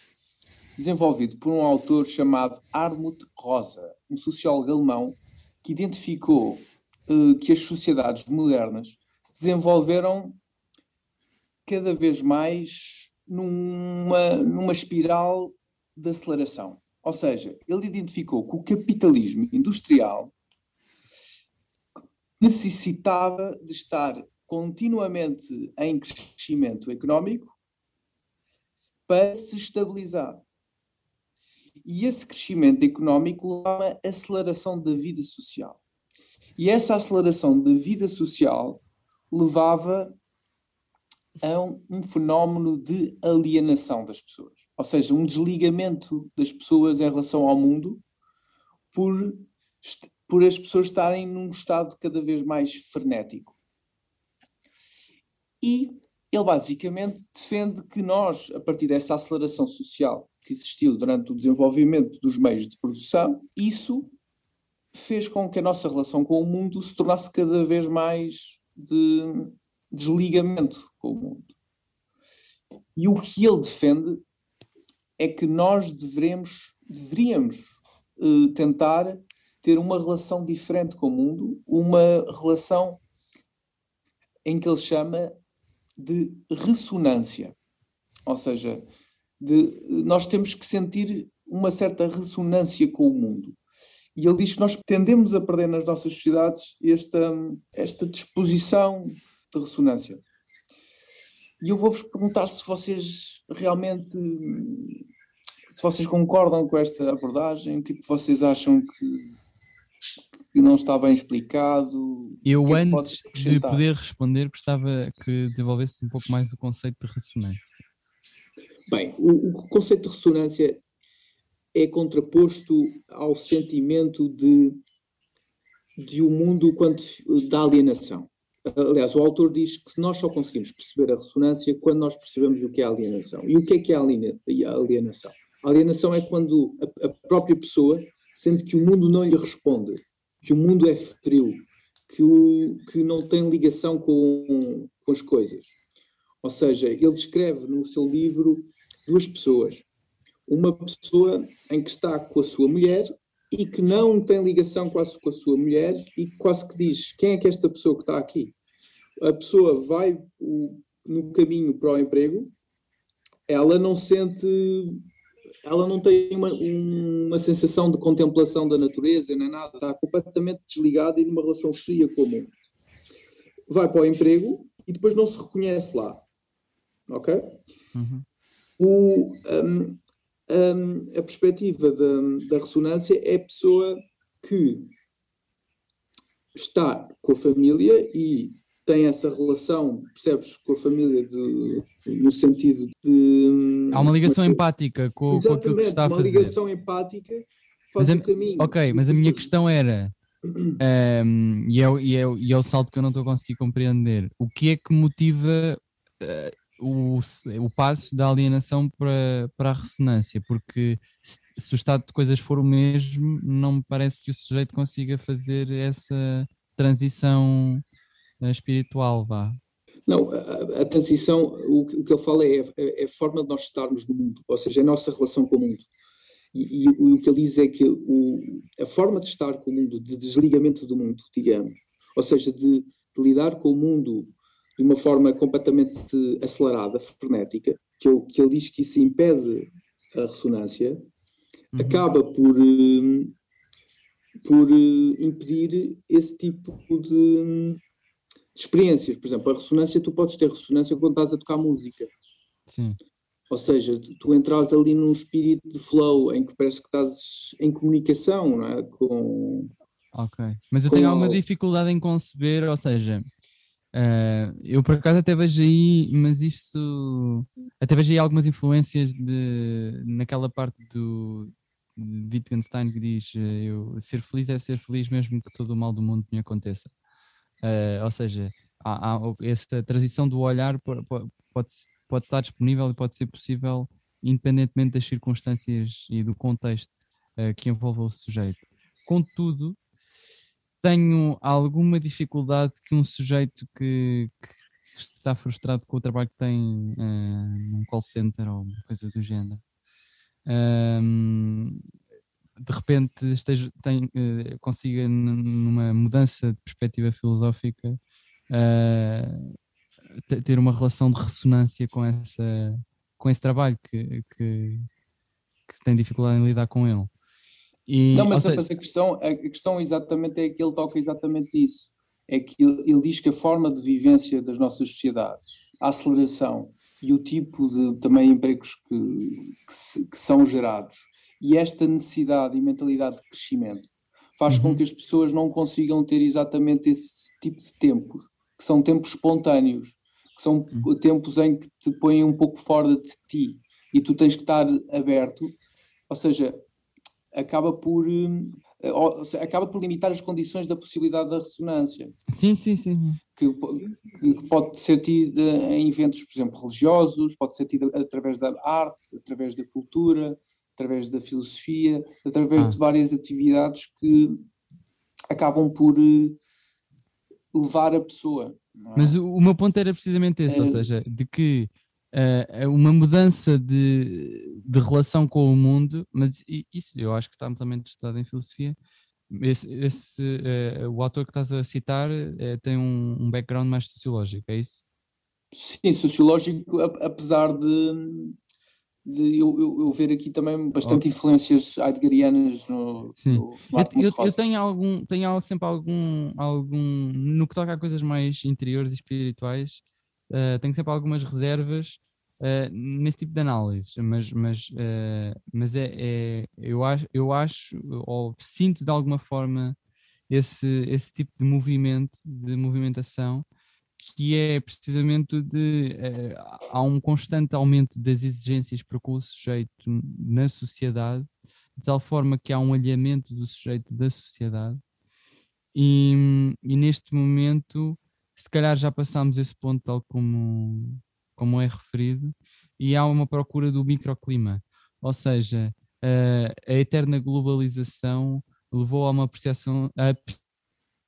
desenvolvido por um autor chamado Armut Rosa, um sociólogo alemão que identificou uh, que as sociedades modernas se desenvolveram cada vez mais numa, numa espiral de aceleração. Ou seja, ele identificou que o capitalismo industrial necessitava de estar continuamente em crescimento económico para se estabilizar. E esse crescimento económico leva a aceleração da vida social. E essa aceleração da vida social levava a um, um, fenómeno de alienação das pessoas, ou seja, um desligamento das pessoas em relação ao mundo por por as pessoas estarem num estado cada vez mais frenético. E ele basicamente defende que nós, a partir dessa aceleração social que existiu durante o desenvolvimento dos meios de produção, isso fez com que a nossa relação com o mundo se tornasse cada vez mais de desligamento com o mundo. E o que ele defende é que nós devemos, deveríamos uh, tentar ter uma relação diferente com o mundo, uma relação em que ele chama de ressonância. Ou seja, de, nós temos que sentir uma certa ressonância com o mundo. E ele diz que nós tendemos a perder nas nossas sociedades esta, esta disposição de ressonância. E eu vou-vos perguntar se vocês realmente se vocês concordam com esta abordagem, o que, é vocês acham que, que não está bem explicado? Eu, que é que antes de poder responder, gostava que desenvolvesse um pouco mais o conceito de ressonância. Bem, o, o conceito de ressonância é contraposto ao sentimento de, de um mundo quanto da alienação. Aliás, o autor diz que nós só conseguimos perceber a ressonância quando nós percebemos o que é a alienação. E o que é que é a alienação? A alienação é quando a, a própria pessoa sente que o mundo não lhe responde, que o mundo é frio, que, o, que não tem ligação com, com as coisas. Ou seja, ele descreve no seu livro duas pessoas. Uma pessoa em que está com a sua mulher e que não tem ligação quase com a sua mulher e quase que diz: quem é que é esta pessoa que está aqui? A pessoa vai no caminho para o emprego, ela não sente, ela não tem uma, uma sensação de contemplação da natureza nem nada, está completamente desligada e numa relação fria com o mundo. Vai para o emprego e depois não se reconhece lá. Ok? Uhum. o, hum, hum, a perspectiva da, da ressonância é a pessoa que está com a família e tem essa relação, percebes, com a família de- no sentido de. Há uma ligação empática com, com aquilo que se está a uma fazer. ligação empática faz Mas a- o caminho. Ok, mas a minha questão era, ehm, e, é, o- e, é, e é o salto que eu não estou a conseguir compreender, o que é que motiva eh, o, o passo da alienação para, para a ressonância? Porque se, se o estado de coisas for o mesmo, não me parece que o sujeito consiga fazer essa transição espiritual, vá. Não, a, a- transição, o, que- o que ele fala é, é- é a forma de nós estarmos no mundo, ou seja, a nossa relação com o mundo. E, e o, o que ele diz é que o, a forma de estar com o mundo, de desligamento do mundo, digamos, ou seja, de, de lidar com o mundo de uma forma completamente acelerada, frenética, que, eu- que ele diz que isso impede a ressonância, Uhum. acaba por, eh, por eh, impedir esse tipo de, de experiências. Por exemplo, a ressonância, tu podes ter ressonância quando estás a tocar música. Sim. Ou seja, tu, entras ali num espírito de flow em que parece que estás em comunicação não é? com. Ok. Mas eu tenho alguma dificuldade em conceber, ou seja, eh, eu por acaso até vejo aí, mas isso até vejo aí algumas influências de naquela parte do Wittgenstein que diz eh, eu, ser feliz é ser feliz mesmo que todo o mal do mundo me aconteça. Eh, ou seja, há, há transição do olhar po- po- pode, pode estar disponível e pode ser possível independentemente das circunstâncias e do contexto eh, que envolve o sujeito. Contudo, tenho alguma dificuldade que um sujeito que, que está frustrado com o trabalho que tem eh, num call center ou coisa do género, ahm, de repente esteja, tem, eh, consiga numa mudança de perspectiva filosófica te- ter uma relação de ressonância com, essa, com esse trabalho que, que, que tem dificuldade em lidar com ele. E, Não, mas, seja- mas a, questão, a questão exatamente é que ele toca exatamente isso. É que ele, ele diz que a forma de vivência das nossas sociedades, a aceleração e o tipo de também empregos que, que, se- que são gerados e esta necessidade e mentalidade de crescimento faz com Uhum. que as pessoas não consigam ter exatamente esse tipo de tempos, que são tempos espontâneos, que são Uhum. tempos em que te põem um pouco fora de ti e tu tens que estar aberto, ou seja, acaba por hum, seja, acaba por limitar as condições da possibilidade da ressonância Sim, sim, sim. que, que pode ser tida em eventos, por exemplo, religiosos, pode ser tida através da arte, através da cultura, através da filosofia, através Ah. de várias atividades que acabam por eh, levar a pessoa. é? Mas o, o meu ponto era precisamente esse, ou Eh, seja, de que eh, uma mudança de, de relação com o mundo, mas isso eu acho que está amplamente estudado em filosofia. Esse, esse, eh, o autor que estás a citar eh, tem um, um background mais sociológico, é isso? Sim, sociológico, apesar de, de eu, eu- eu ver aqui também bastante influências heideggerianas no, Sim. no Eu, eu- tenho algum, tenho sempre algum, algum, no que toca a coisas mais interiores e espirituais, eh, tenho sempre algumas reservas eh, nesse tipo de análise, mas, mas, eh, mas é, é- eu, acho, eu acho, ou sinto de alguma forma esse, esse tipo de movimento, de movimentação, que é precisamente de uh, há um constante aumento das exigências para com o sujeito na sociedade, de tal forma que há um alinhamento do sujeito da sociedade, e, e neste momento, se calhar já passámos esse ponto, tal como, como é referido, e há uma procura do microclima, ou seja, a, a eterna globalização levou a uma apreciação, a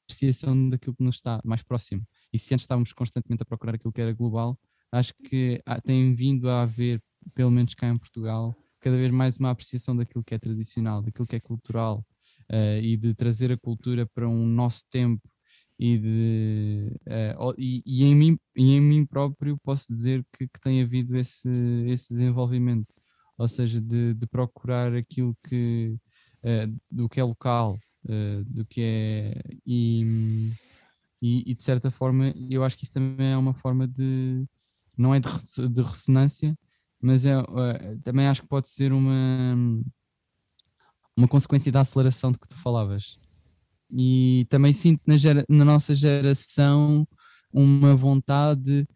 apreciação daquilo que nos está mais próximo. E se antes estávamos constantemente a procurar aquilo que era global, acho que tem vindo a haver, pelo menos cá em Portugal, cada vez mais uma apreciação daquilo que é tradicional, daquilo que é cultural uh, e de trazer a cultura para um nosso tempo e, de, uh, e, e, em mim, e em mim próprio posso dizer que, que tem havido esse, esse desenvolvimento, ou seja, de, de procurar aquilo que uh, do que é local, do que é e, e, e, de certa forma eu acho que isso também é uma forma de não é de, de ressonância, mas é, também acho que pode ser uma uma consequência da aceleração de que tu falavas. E também sinto na, gera, na nossa geração uma vontade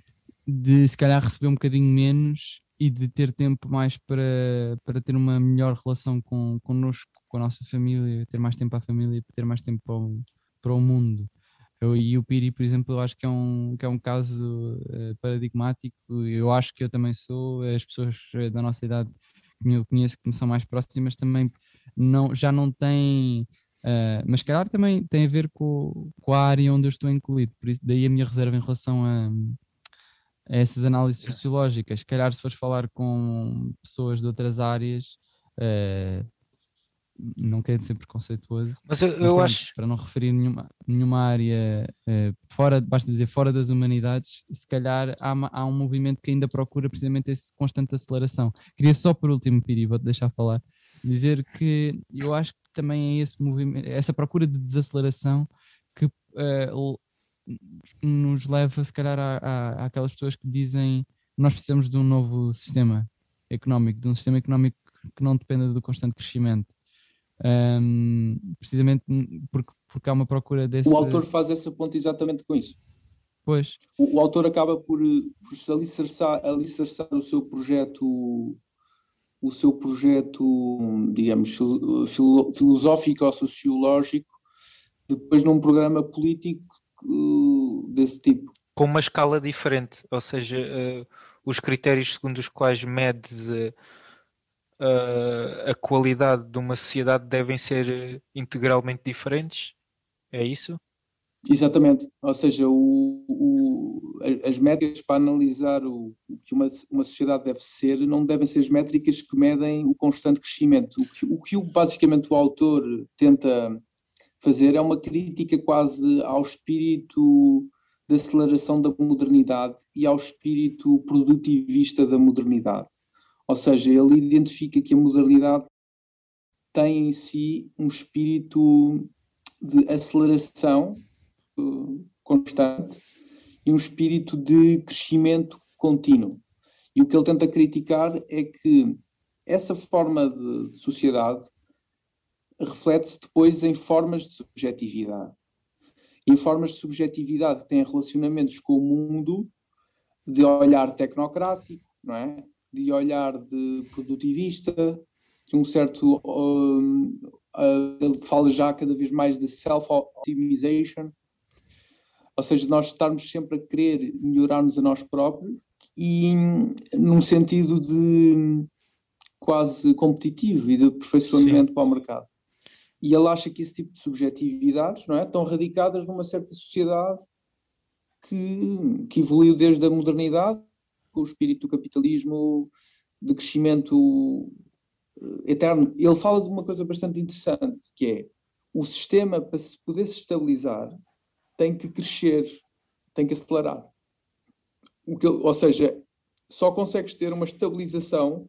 de se calhar receber um bocadinho menos e de ter tempo mais para, para ter uma melhor relação com, connosco, com a nossa família, ter mais tempo à família, ter mais tempo para o, para o mundo. Eu, e o Piri, por exemplo, eu acho que é um, que é um caso uh, paradigmático. Eu acho que eu também sou, as pessoas da nossa idade que eu conheço que me são mais próximas também não, já não tem. Uh, mas calhar também tem a ver com, com a área onde eu estou incluído, por isso daí a minha reserva em relação a, a essas análises sociológicas. Calhar se fores falar com pessoas de outras áreas, uh, não quero ser preconceituoso, mas eu, eu mas, pronto, acho para não referir nenhuma, nenhuma área uh, fora, basta dizer fora das humanidades, se calhar há, há, um movimento que ainda procura precisamente essa constante aceleração. Queria só por último, Piri, vou-te deixar falar dizer que eu acho que também é esse movimento, essa procura de desaceleração que uh, nos leva, se calhar, a, a, àquelas pessoas que dizem nós precisamos de um novo sistema económico, de um sistema económico que não dependa do constante crescimento. Um, precisamente porque, porque há uma procura desse. O autor faz essa ponta exatamente com isso. Pois. O, o autor acaba por, por se alicerçar, alicerçar o seu projeto o seu projeto, digamos, filosófico ou sociológico, depois num programa político desse tipo. Com uma escala diferente, ou seja, uh, os critérios segundo os quais medes uh, uh, a qualidade de uma sociedade devem ser integralmente diferentes, é isso? Exatamente, ou seja, o, o, as métricas para analisar o, o, que uma, uma sociedade deve ser não devem ser as métricas que medem o constante crescimento. O que, o que basicamente o autor tenta fazer é uma crítica quase ao espírito da aceleração da modernidade e ao espírito produtivista da modernidade. Ou seja, ele identifica que a modernidade tem em si um espírito de aceleração constante e um espírito de crescimento contínuo. E o que ele tenta criticar é que essa forma de sociedade reflete-se depois em formas de subjetividade. Em formas de subjetividade que têm relacionamentos com o mundo de olhar tecnocrático, não é? De olhar de produtivista, de um certo. Um, uh, ele fala já cada vez mais de self-optimization, ou seja, nós estarmos sempre a querer melhorar-nos a nós próprios e num sentido de quase competitivo e de aperfeiçoamento Sim. para o mercado. E ele acha que esse tipo de subjetividades não é, estão radicadas numa certa sociedade que, que evoluiu desde a modernidade, com o espírito do capitalismo, de crescimento eh, eterno. Ele fala de uma coisa bastante interessante, que é o sistema, para se poder se estabilizar, tem que crescer, tem que acelerar. Que, ou seja, só consegues ter uma estabilização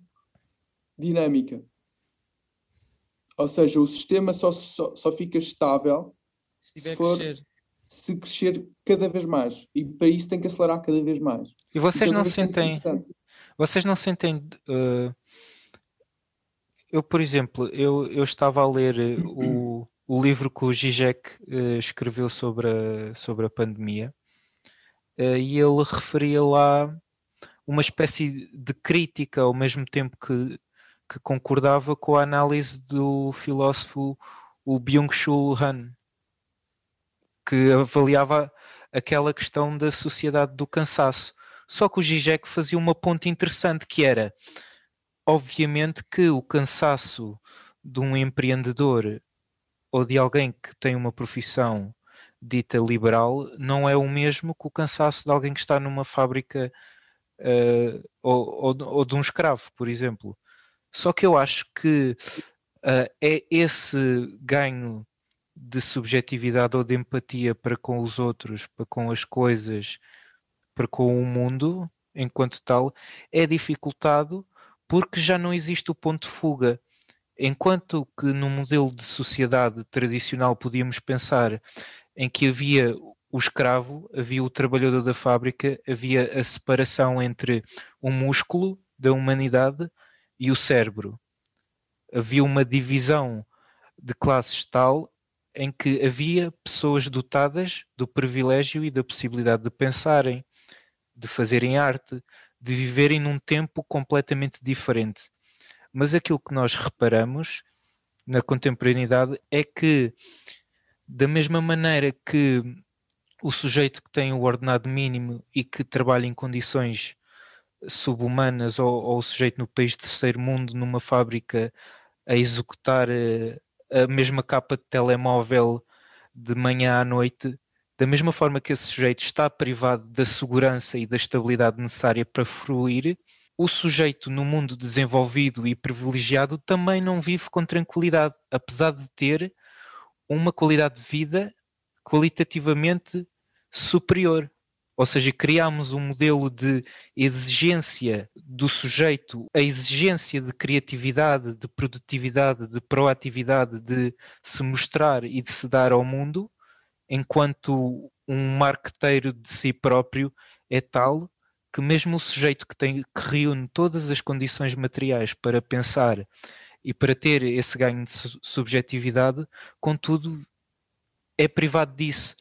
dinâmica. Ou seja, o sistema só, só, só fica estável se, se for crescer. Se crescer cada vez mais. E para isso tem que acelerar cada vez mais. E vocês é não sentem. Vocês não sentem. Uh, eu, por exemplo, eu, eu estava a ler o, o o livro que o Zizek uh, escreveu sobre a, sobre a pandemia uh, e ele referia lá uma espécie de crítica ao mesmo tempo que, que concordava com a análise do filósofo o Byung-Chul Han, que avaliava aquela questão da sociedade do cansaço. Só que o Zizek fazia uma ponte interessante que era, obviamente que o cansaço de um empreendedor ou de alguém que tem uma profissão dita liberal não é o mesmo que o cansaço de alguém que está numa fábrica uh, ou, ou, ou, de um escravo, por exemplo. Só que eu acho que uh, é esse ganho de subjetividade ou de empatia para com os outros, para com as coisas, para com o mundo enquanto tal, é dificultado porque já não existe o ponto de fuga. Enquanto que no modelo de sociedade tradicional podíamos pensar em que havia o escravo, havia o trabalhador da fábrica, havia a separação entre o músculo da humanidade e o cérebro. Havia uma divisão de classes tal em que havia pessoas dotadas do privilégio e da possibilidade de pensarem, de fazerem arte, de viverem num tempo completamente diferente. Mas aquilo que nós reparamos na contemporaneidade é que, da mesma maneira que o sujeito que tem o ordenado mínimo e que trabalha em condições subhumanas ou, ou o sujeito no país terceiro mundo numa fábrica a executar eh, a mesma capa de telemóvel de manhã à noite, da mesma forma que esse sujeito está privado da segurança e da estabilidade necessária para fruir, o sujeito no mundo desenvolvido e privilegiado também não vive com tranquilidade, apesar de ter uma qualidade de vida qualitativamente superior. Ou seja, criámos um modelo de exigência do sujeito, a exigência de criatividade, de produtividade, de proatividade, de se mostrar e de se dar ao mundo, enquanto um marqueteiro de si próprio é tal que mesmo o sujeito que, tem, que reúne todas as condições materiais para pensar e para ter esse ganho de subjetividade, contudo, é privado disso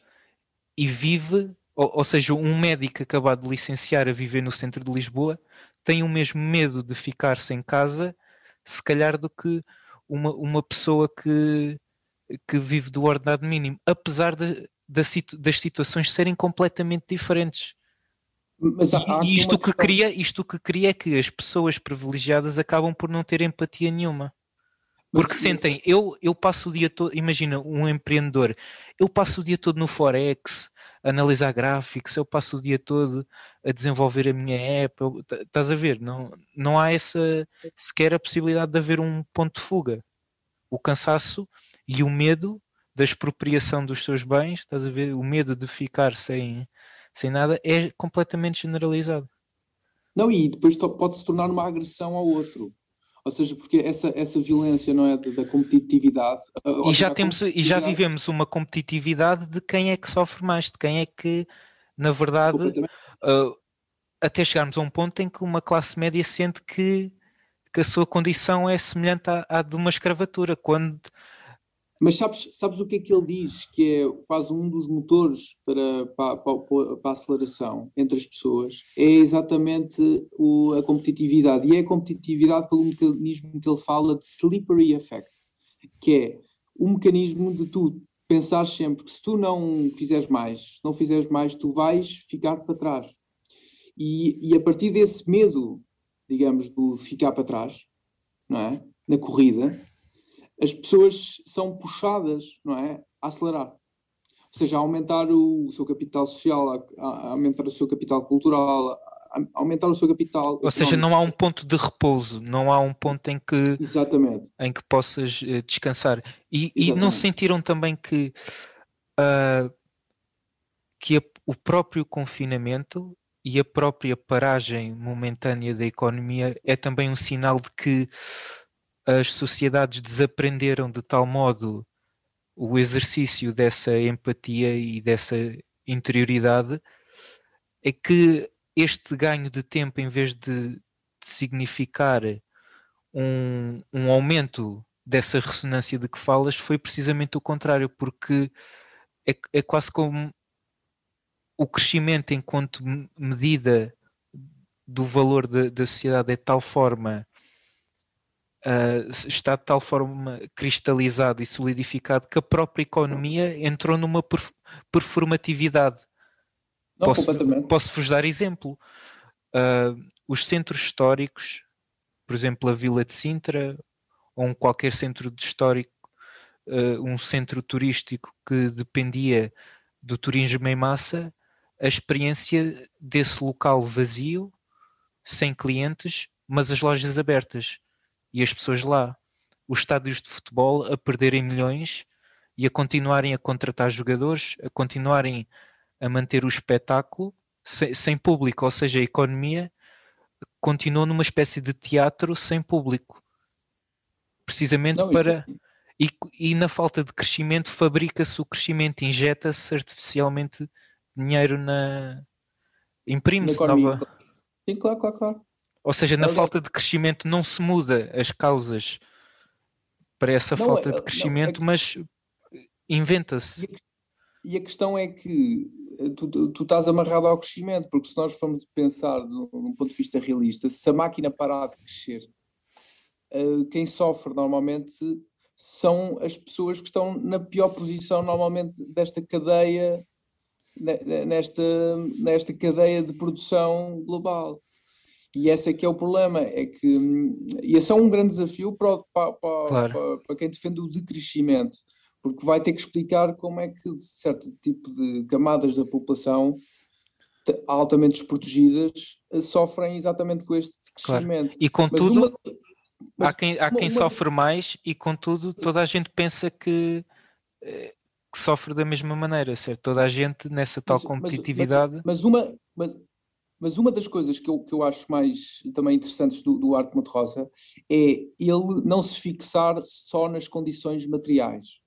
e vive ou, ou seja, um médico acabado de licenciar a viver no centro de Lisboa tem o mesmo medo de ficar sem casa, se calhar, do que uma, uma pessoa que, que vive do ordenado mínimo, apesar de, de, das situações serem completamente diferentes. Há, e isto, que cria, isto que cria é que as pessoas privilegiadas acabam por não ter empatia nenhuma. Porque mas, sentem, eu, eu passo o dia todo, imagina um empreendedor, eu passo o dia todo no Forex, analisar gráficos, eu passo o dia todo a desenvolver a minha app, estás a ver? Não, não há essa sequer a possibilidade de haver um ponto de fuga. O cansaço e o medo da expropriação dos seus bens, estás a ver? O medo de ficar sem, sem nada é completamente generalizado. Não, e depois pode se tornar uma agressão ao outro. Ou seja, porque essa, essa violência não é da competitividade. E já, temos, e já vivemos uma competitividade de quem é que sofre mais, de quem é que, na verdade, uh, até chegarmos a um ponto em que uma classe média sente que, que a sua condição é semelhante à, à de uma escravatura, quando mas sabes, sabes o que é que ele diz que é quase um dos motores para, para, para, para a aceleração entre as pessoas? É exatamente o, a competitividade. E é a competitividade pelo mecanismo que ele fala de slippery effect, que é o mecanismo de tu pensar sempre que se tu não fizeres mais, se não fizeres mais, tu vais ficar para trás. E, e a partir desse medo, digamos, do ficar para trás, não é? Na corrida, as pessoas são puxadas, não é, a acelerar. Ou seja, a aumentar o, o seu capital social, a, a, aumentar o seu capital cultural, a, aumentar o seu capital. Ou seja, não há um ponto de repouso, não há um ponto em que, Exatamente. Em que possas uh, descansar. E, e, não sentiram também que, uh, que a, o próprio confinamento e a própria paragem momentânea da economia é também um sinal de que as sociedades desaprenderam de tal modo o exercício dessa empatia e dessa interioridade é que este ganho de tempo, em vez de, de significar um, um, aumento dessa ressonância de que falas foi precisamente o contrário, porque é, é quase como o crescimento enquanto medida do valor da, da sociedade é de tal forma uh, está de tal forma cristalizado e solidificado que a própria economia entrou numa performatividade. Não, posso, posso vos dar exemplo. Uh, os centros históricos, por exemplo, a Vila de Sintra, ou um qualquer centro de histórico, uh, um centro turístico que dependia do turismo em massa, a experiência desse local vazio, sem clientes, mas as lojas abertas e as pessoas lá, os estádios de futebol a perderem milhões e a continuarem a contratar jogadores, a continuarem a manter o espetáculo sem, sem público, ou seja, a economia continuou numa espécie de teatro sem público, precisamente Não, para. É... E, e, na falta de crescimento, fabrica-se o crescimento, injeta-se artificialmente dinheiro na. imprime-se nova. Sim, claro, claro, claro. Ou seja, na falta de crescimento não se muda as causas para essa não, falta de é, crescimento, não, é... mas inventa-se. E, a questão é que eh, tu, tu, estás amarrado ao crescimento, porque se nós formos pensar de um ponto de vista realista, se a máquina parar de crescer, uh, quem sofre normalmente são as pessoas que estão na pior posição normalmente desta cadeia, nesta, nesta cadeia de produção global. E esse é que é o problema, é que e esse é um grande desafio para, para, claro. para, para quem defende o decrescimento, porque vai ter que explicar como é que certo tipo de camadas da população altamente desprotegidas eh, sofrem exatamente com este crescimento. Claro. E contudo, uma, há quem, há quem uma... sofre mais e contudo toda a gente pensa que, eh, que, sofre da mesma maneira, certo? Toda a gente nessa tal mas, competitividade. Mas, mas uma, mas, mas uma das coisas que eu, que eu acho mais também interessantes do, do Arte Monte-Rosa é ele não se fixar só nas condições materiais.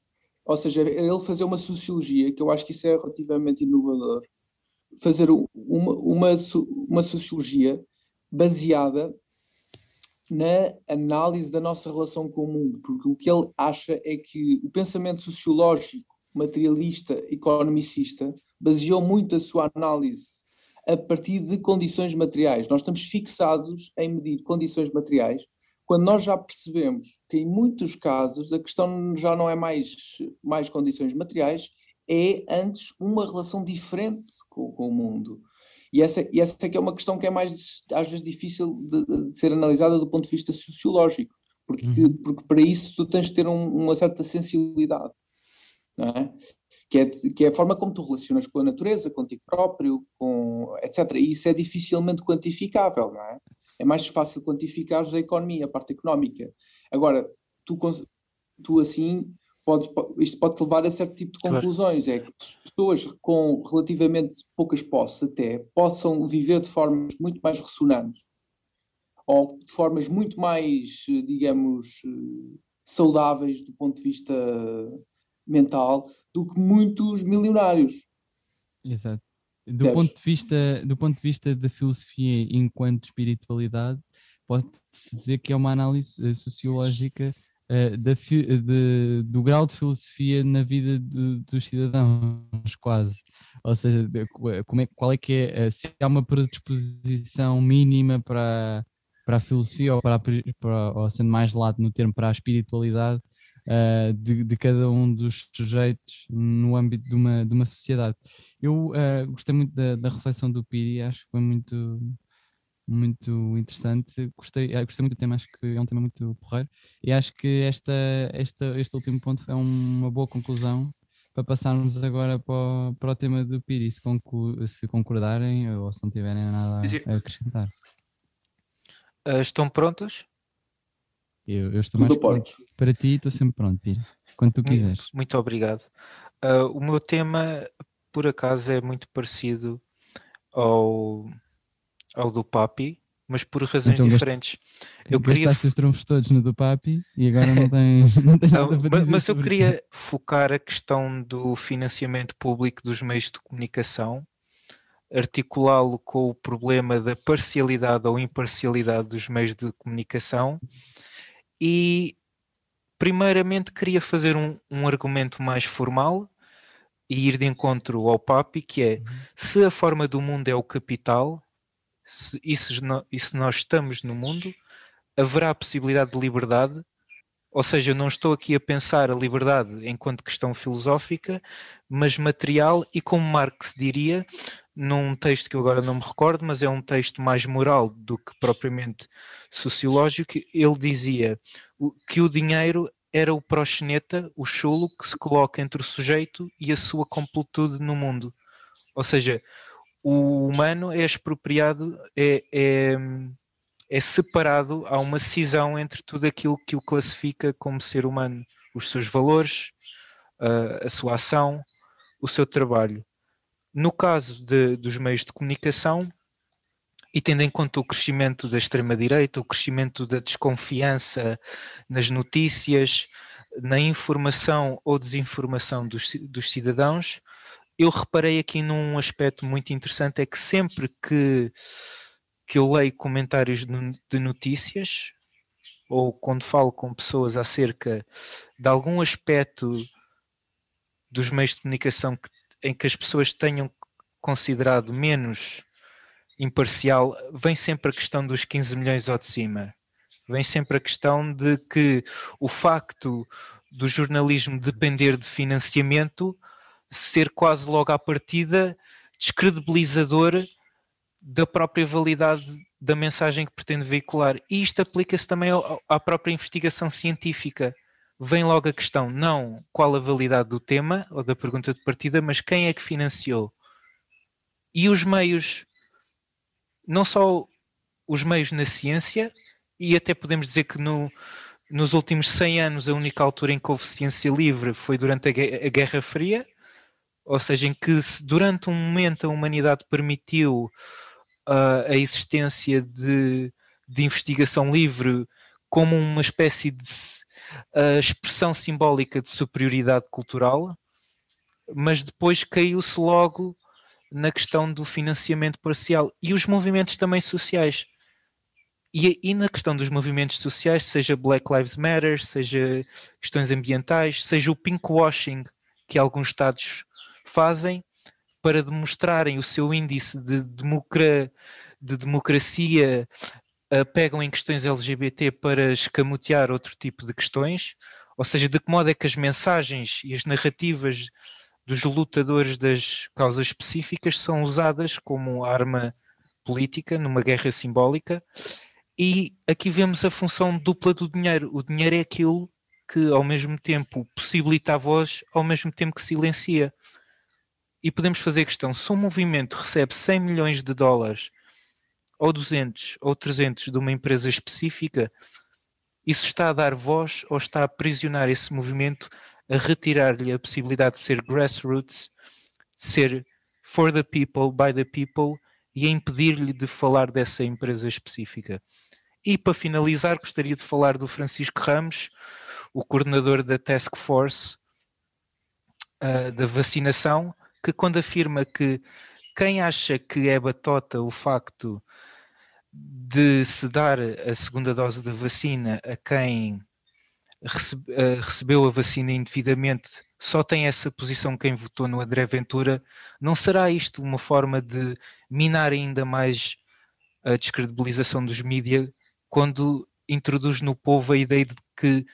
Ou seja, ele fazer uma sociologia, que eu acho que isso é relativamente inovador, fazer uma, uma, uma sociologia baseada na análise da nossa relação com o mundo, porque o que ele acha é que o pensamento sociológico, materialista, economicista, baseou muito a sua análise a partir de condições materiais. Nós estamos fixados em medir condições materiais quando nós já percebemos que em muitos casos a questão já não é mais, mais condições materiais, é antes uma relação diferente com, com o mundo. E essa, e essa é que é uma questão que é mais, às vezes, difícil de, de ser analisada do ponto de vista sociológico, porque, uhum. porque para isso tu tens de ter um, uma certa sensibilidade é? Que, é, que é a forma como tu relacionas com a natureza, contigo próprio, com, etc. E isso é dificilmente quantificável, não é? É mais fácil quantificar a economia, a parte económica. Agora, tu, tu assim, podes, isto pode-te levar a certo tipo de conclusões. Claro. É que pessoas com relativamente poucas posses até possam viver de formas muito mais ressonantes ou de formas muito mais, digamos, saudáveis do ponto de vista mental do que muitos milionários. Exato. Do ponto, de vista, do ponto de vista da filosofia enquanto espiritualidade, pode-se dizer que é uma análise eh, sociológica uh, da, de, do grau de filosofia na vida de, dos cidadãos, quase. Ou seja, de, como é, qual é que é, se há uma predisposição mínima para, para a filosofia ou, para, para, ou sendo mais lado no termo para a espiritualidade, uh, de, de, cada um dos sujeitos no âmbito de uma, de uma sociedade. Eu uh, gostei muito da, da, reflexão do Piri, acho que foi muito, muito interessante. Gostei, uh, gostei muito do tema, acho que é um tema muito porreiro. E acho que esta, esta, este último ponto é uma boa conclusão para passarmos agora para o, para o tema do Piri, se, conclu, se concordarem ou se não tiverem nada a acrescentar. Estão prontos? Eu, eu estou Tudo mais pronto. Para ti, estou sempre pronto, Pira. Quando tu quiseres. Muito, muito obrigado. Uh, o meu tema, por acaso, é muito parecido ao, ao do Papi, mas por razões então, diferentes. Eu queria... os trunfos todos no do Papi e agora não tens, não tens nada para dizer Mas eu queria focar a questão do financiamento público dos meios de comunicação, articulá-lo com o problema da parcialidade ou imparcialidade dos meios de comunicação e primeiramente queria fazer um, um argumento mais formal e ir de encontro ao papi, que é se a forma do mundo é o capital, se, e, se, e se nós estamos no mundo, haverá a possibilidade de liberdade, ou seja, eu não estou aqui a pensar a liberdade enquanto questão filosófica, mas material e como Marx diria, num texto que eu agora não me recordo, mas é um texto mais moral do que propriamente sociológico, ele dizia que o dinheiro era o proxeneta, o chulo que se coloca entre o sujeito e a sua completude no mundo. Ou seja, o humano é expropriado, é, é, é separado, há uma cisão entre tudo aquilo que o classifica como ser humano, os seus valores, a, a sua ação, o seu trabalho. No caso de, dos meios de comunicação, e tendo em conta o crescimento da extrema-direita, o crescimento da desconfiança nas notícias, na informação ou desinformação dos, dos cidadãos, eu reparei aqui num aspecto muito interessante: é que sempre que, que eu leio comentários de notícias, ou quando falo com pessoas acerca de algum aspecto dos meios de comunicação que, em que as pessoas tenham considerado menos imparcial, vem sempre a questão dos 15 milhões ao de cima. Vem sempre a questão de que o facto do jornalismo depender de financiamento ser quase logo à partida descredibilizador da própria validade da mensagem que pretende veicular. E isto aplica-se também à própria investigação científica. Vem logo a questão, não qual a validade do tema ou da pergunta de partida, mas quem é que financiou. E os meios não só os meios na ciência, e até podemos dizer que no, nos últimos 100 anos a única altura em que houve ciência livre foi durante a, Guerra Fria, ou seja, em que durante um momento a humanidade permitiu uh, a existência de, de, investigação livre como uma espécie de uh, expressão simbólica de superioridade cultural, mas depois caiu-se logo na questão do financiamento parcial e os movimentos também sociais. E, e, na questão dos movimentos sociais, seja Black Lives Matter, seja questões ambientais, seja o pinkwashing que alguns Estados fazem para demonstrarem o seu índice de, democra, de democracia, uh, pegam em questões LGBT para escamotear outro tipo de questões, ou seja, de que modo é que as mensagens e as narrativas dos lutadores das causas específicas são usadas como arma política numa guerra simbólica. E aqui vemos a função dupla do dinheiro. O dinheiro é aquilo que ao mesmo tempo possibilita a voz, ao mesmo tempo que silencia. E podemos fazer questão: se um movimento recebe 100 milhões de dólares, ou 200 ou 300 de uma empresa específica, isso está a dar voz ou está a aprisionar esse movimento a retirar-lhe a possibilidade de ser grassroots, de ser for the people, by the people e a impedir-lhe de falar dessa empresa específica. E para finalizar, gostaria de falar do Francisco Ramos, o coordenador da Task Force uh, da vacinação, que quando afirma que quem acha que é batota o facto de se dar a segunda dose da vacina a quem recebe, uh, recebeu a vacina indevidamente só tem essa posição quem votou no André Ventura, não será isto uma forma de minar ainda mais a descredibilização dos mídias quando introduz no povo a ideia de que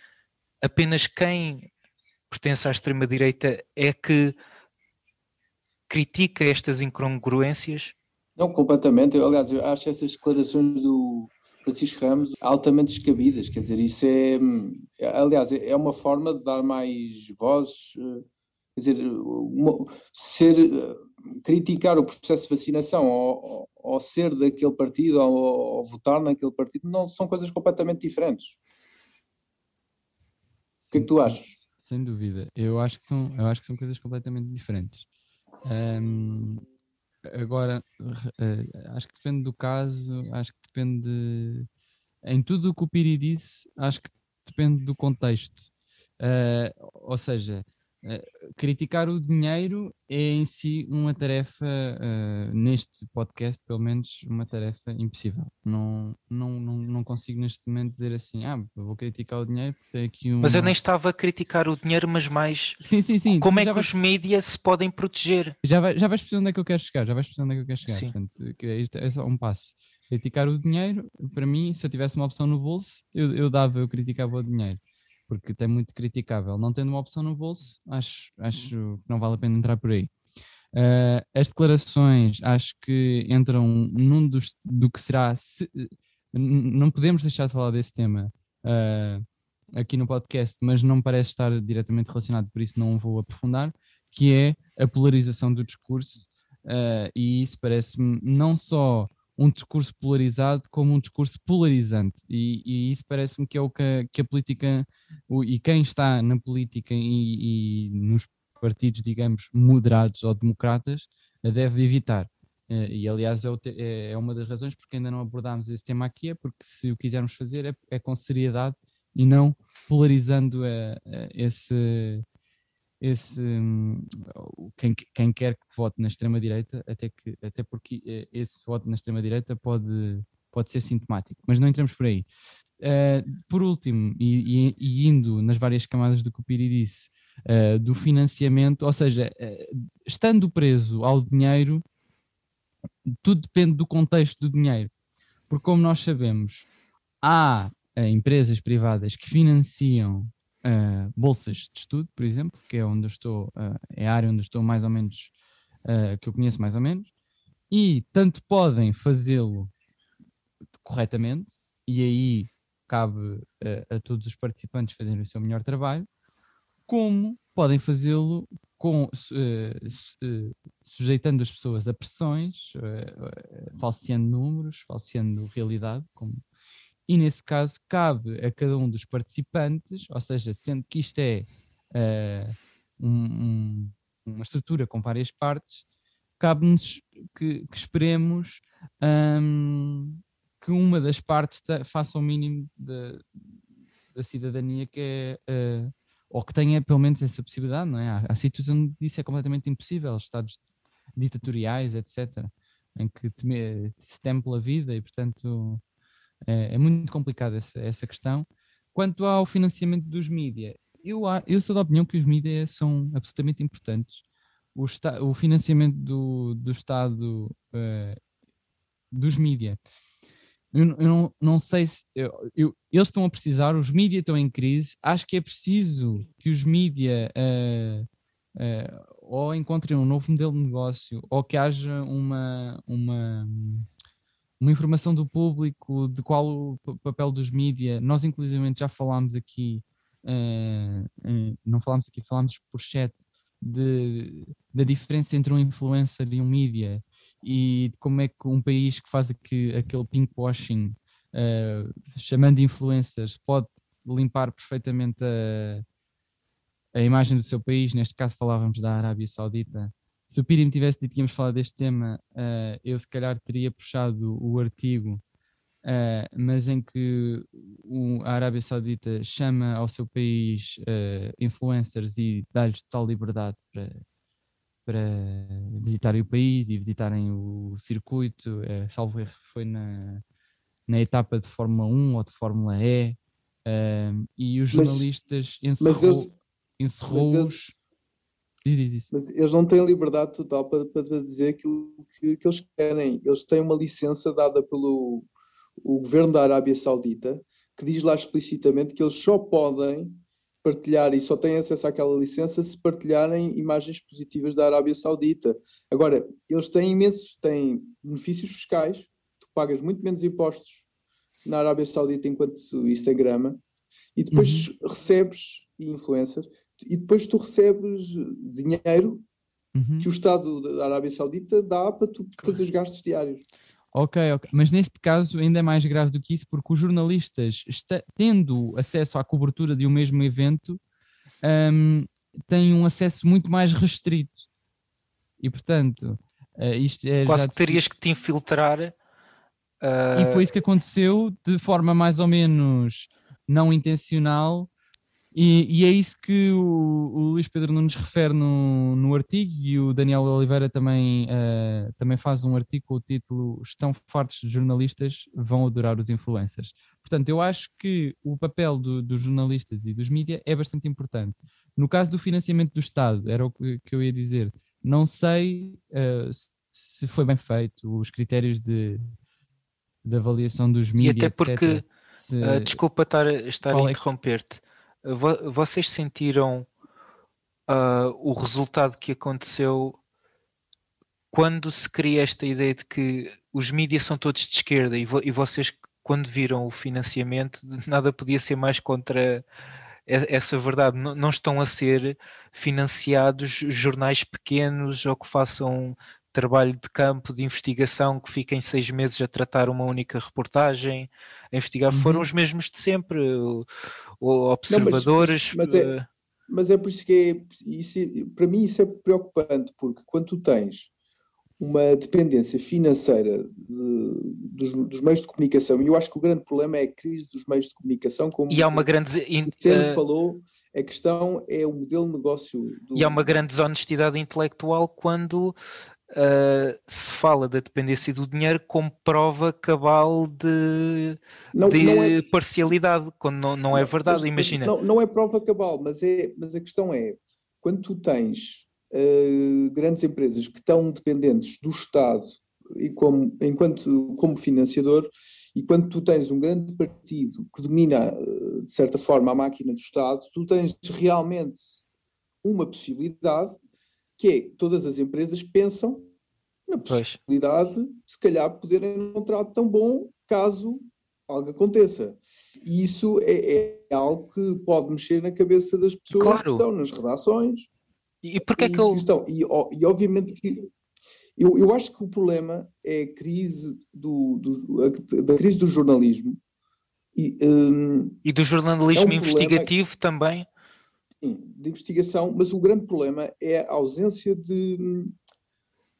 apenas quem pertence à extrema-direita é que critica estas incongruências? Não, completamente. Eu, aliás, eu acho essas declarações do, Francisco Ramos altamente descabidas, quer dizer, isso é, aliás, é uma forma de dar mais voz, eh, quer dizer, ser, eh, criticar o processo de vacinação ou, ou ser daquele partido ou, ou, votar naquele partido, não são coisas completamente diferentes. O que é que tu achas? Sem dúvida, eu acho que são, eu acho que são coisas completamente diferentes. Um, Agora, uh, acho que depende do caso, acho que depende. Em tudo o que o Piri disse, acho que depende do contexto. Uh, ou seja, criticar o dinheiro é em si uma tarefa, uh, neste podcast, pelo menos, uma tarefa impossível. Não, não, não, não consigo neste momento dizer assim, ah, vou criticar o dinheiro porque tem aqui um. Mas eu nem estava a criticar o dinheiro, mas mais sim, sim, sim. como é que vais... os mídias se podem proteger. Já, vai, já vais perceber onde é que eu quero chegar, já vais perceber onde é que eu quero chegar. Sim. Portanto, isto é só um passo. Criticar o dinheiro, para mim, se eu tivesse uma opção no bolso, eu, eu dava, eu criticava o dinheiro porque é muito criticável. Não tendo uma opção no bolso, acho, acho que não vale a pena entrar por aí. Uh, as declarações acho que entram num dos, do que será. Se, não podemos deixar de falar desse tema uh, aqui no podcast, mas não parece estar diretamente relacionado, por isso não vou aprofundar, que é a polarização do discurso. Uh, e isso parece-me não só um discurso polarizado como um discurso polarizante. E, e isso parece-me que é o que a, que a política o, e quem está na política e, e, nos partidos, digamos, moderados ou democratas, deve evitar. Eh, e aliás, é, é, é, uma das razões porque ainda não abordámos esse tema aqui, é porque se o quisermos fazer é, é com seriedade e não polarizando eh, eh, esse, esse quem, quem quer que vote na extrema-direita, até, que, até porque eh, esse voto na extrema-direita pode, pode ser sintomático, mas não entramos por aí. Uh, por último, e, e, e, indo nas várias camadas do que o Piri disse, uh, do financiamento, ou seja, uh, estando preso ao dinheiro, tudo depende do contexto do dinheiro, porque como nós sabemos, há empresas privadas que financiam uh, bolsas de estudo, por exemplo, que é onde estou, uh, é a área onde estou mais ou menos, uh, que eu conheço mais ou menos, e tanto podem fazê-lo corretamente, e aí cabe a todos os participantes fazerem o seu melhor trabalho, como podem fazê-lo com, sujeitando as pessoas a pressões, falseando números, falseando realidade, como e nesse caso cabe a cada um dos participantes, ou seja, sendo que isto é uh, um, um, uma estrutura com várias partes, cabe-nos que, que, esperemos um, que uma das partes faça o mínimo de, da cidadania que é, uh, ou que tenha pelo menos essa possibilidade, não é? Há, há sítios onde isso é completamente impossível, estados ditatoriais, etc., em que teme, se teme pela vida e, portanto, é, é muito complicada essa, essa questão. Quanto ao financiamento dos mídias, eu, eu sou da opinião que os mídias são absolutamente importantes. O, o financiamento do, do Estado uh, dos mídias. Eu, eu, não, não sei se eu, eu, eles estão a precisar, os mídias estão em crise. Acho que é preciso que os mídias uh, uh, ou encontrem um novo modelo de negócio ou que haja uma, uma uma informação do público, de qual o papel dos mídias. Nós, inclusive, já falámos aqui, uh, não falámos aqui, falámos por chat, de, da diferença entre um influencer e um mídia e de como é que um país que faz aqui, aquele pinkwashing, uh, chamando de influencers, pode limpar perfeitamente a, a imagem do seu país. Neste caso, falávamos da Arábia Saudita se o Piri me tivesse dito que íamos falar deste tema, uh, eu se calhar teria puxado o artigo, uh, mas em que o, a Arábia Saudita chama ao seu país uh, influencers e dá-lhes total liberdade para, para visitarem o país e visitarem o circuito. Salvo erro, foi na, na etapa de Fórmula 1 ou de Fórmula E. e os jornalistas encerrou, encerrou-os Diz, diz, Mas eles não têm liberdade total para, para dizer aquilo que, que, eles querem. Eles têm uma licença dada pelo o governo da Arábia Saudita que diz lá explicitamente que eles só podem partilhar e só têm acesso àquela licença se partilharem imagens positivas da Arábia Saudita. Agora, eles têm imensos, têm benefícios fiscais, tu pagas muito menos impostos na Arábia Saudita enquanto Instagram e depois uhum. recebes influencers e depois tu recebes dinheiro uhum. que o Estado da Arábia Saudita dá para tu fazer os gastos diários. Ok, ok. Mas neste caso ainda é mais grave do que isso, porque os jornalistas, está, tendo acesso à cobertura de um mesmo evento, um, têm um acesso muito mais restrito. E portanto, uh, isto é. Quase que terias que te infiltrar. Uh... E foi isso que aconteceu de forma mais ou menos não intencional E, e, é isso que o, o, Luís Pedro Nunes refere no, no artigo e o Daniel Oliveira também, uh, também faz um artigo com o título Estão fartos de jornalistas, vão adorar os influencers. Portanto, eu acho que o papel do, dos jornalistas e dos mídias é bastante importante. No caso do financiamento do Estado, era o que, eu ia dizer, não sei uh, se foi bem feito, os critérios de, de avaliação dos mídias. E até porque, uh, desculpa estar, estar a é interromper-te vocês sentiram uh, o resultado que aconteceu quando se cria esta ideia de que os mídias são todos de esquerda e, vo e vocês, quando viram o financiamento, nada podia ser mais contra essa verdade. Não, não estão a ser financiados jornais pequenos ou que façam trabalho de campo, de investigação, que fiquem seis meses a tratar uma única reportagem, a investigar, uhum. foram os mesmos de sempre, o, o observadores. Não, mas, mas, é, mas, é, por isso que é, isso, é, para mim isso é preocupante, porque quando tu tens uma dependência financeira de, dos, dos, meios de comunicação, e eu acho que o grande problema é a crise dos meios de comunicação, como e há uma grande uh, falou, a questão é o modelo de negócio. Do... E há uma grande desonestidade intelectual quando uh, se fala da dependência do dinheiro como prova cabal de, não, de não é, parcialidade, quando não, não é verdade, mas, imagina. Não, não é prova cabal, mas, é, mas a questão é, quando tu tens uh, grandes empresas que estão dependentes do Estado e como, enquanto como financiador, e quando tu tens um grande partido que domina, de certa forma, a máquina do Estado, tu tens realmente uma possibilidade que é todas as empresas pensam na possibilidade de se calhar poderem um contrato tão bom caso algo aconteça. E isso é, é, algo que pode mexer na cabeça das pessoas claro. que estão nas redações. E porquê é que eu... Estão, e, e obviamente que eu, eu acho que o problema é a crise do, do da crise do jornalismo e, um, e do jornalismo é um investigativo também de investigação, mas o grande problema é a ausência de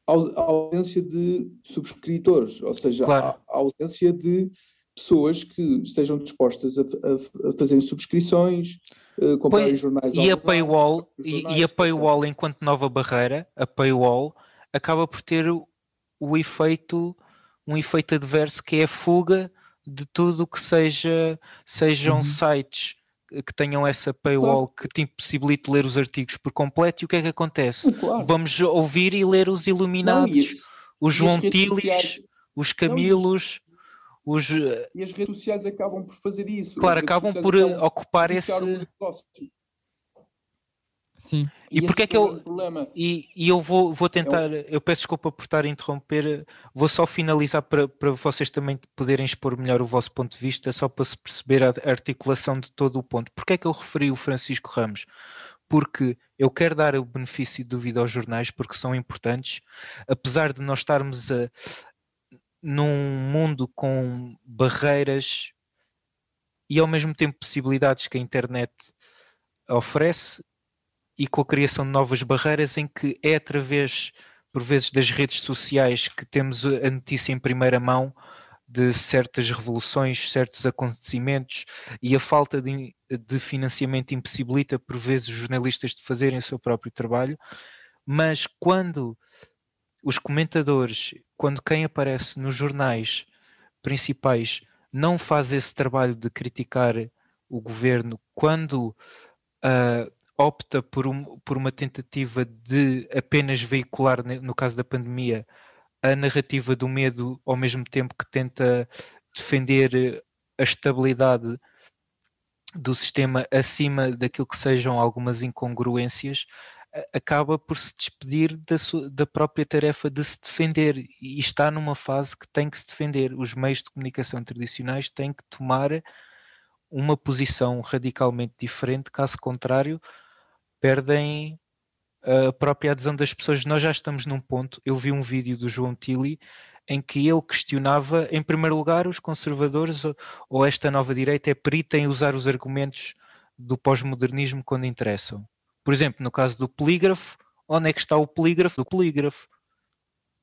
a ausência de subscritores, ou seja, claro. a, ausência de pessoas que estejam dispostas a, a, a fazerem subscrições, uh, comprarem jornais. E a paywall, e, e, a paywall enquanto nova barreira, a paywall acaba por ter o, o efeito, um efeito adverso que é a fuga de tudo que seja, sejam uhum. sites que tenham essa paywall claro. que te impossibilite ler os artigos por completo e o que é que acontece? Claro. Vamos ouvir e ler os Iluminados, não, os João Tilis, os Camilos, não, os... E as redes sociais acabam por fazer isso. Claro, acabam por acabam ocupar esse... Sim. E, e porque é que eu. E, e, eu vou, vou tentar. É eu peço desculpa por estar a interromper. Vou só finalizar para, para vocês também poderem expor melhor o vosso ponto de vista, só para se perceber a articulação de todo o ponto. Porque é que eu referi o Francisco Ramos? Porque eu quero dar o benefício de dúvida aos jornais, porque são importantes, apesar de nós estarmos a, num mundo com barreiras e ao mesmo tempo possibilidades que a internet oferece, e com a criação de novas barreiras em que é através, por vezes, das redes sociais que temos a notícia em primeira mão de certas revoluções, certos acontecimentos e a falta de, de financiamento impossibilita, por vezes, os jornalistas de fazerem o seu próprio trabalho. Mas quando os comentadores, quando quem aparece nos jornais principais não faz esse trabalho de criticar o governo, quando uh, opta por, um, por uma tentativa de apenas veicular, no caso da pandemia, a narrativa do medo, ao mesmo tempo que tenta defender eh, a estabilidade do sistema acima daquilo que sejam algumas incongruências, acaba por se despedir da, sua, da própria tarefa de se defender e está numa fase que tem que se defender. Os meios de comunicação tradicionais têm que tomar uma posição radicalmente diferente, caso contrário, perdem a própria adesão das pessoas. Nós já estamos num ponto. Eu vi um vídeo do João Tilly em que ele questionava, em primeiro lugar, os conservadores ou, esta nova direita é perita em usar os argumentos do pós-modernismo quando interessam. Por exemplo, no caso do polígrafo, onde é que está o polígrafo do polígrafo?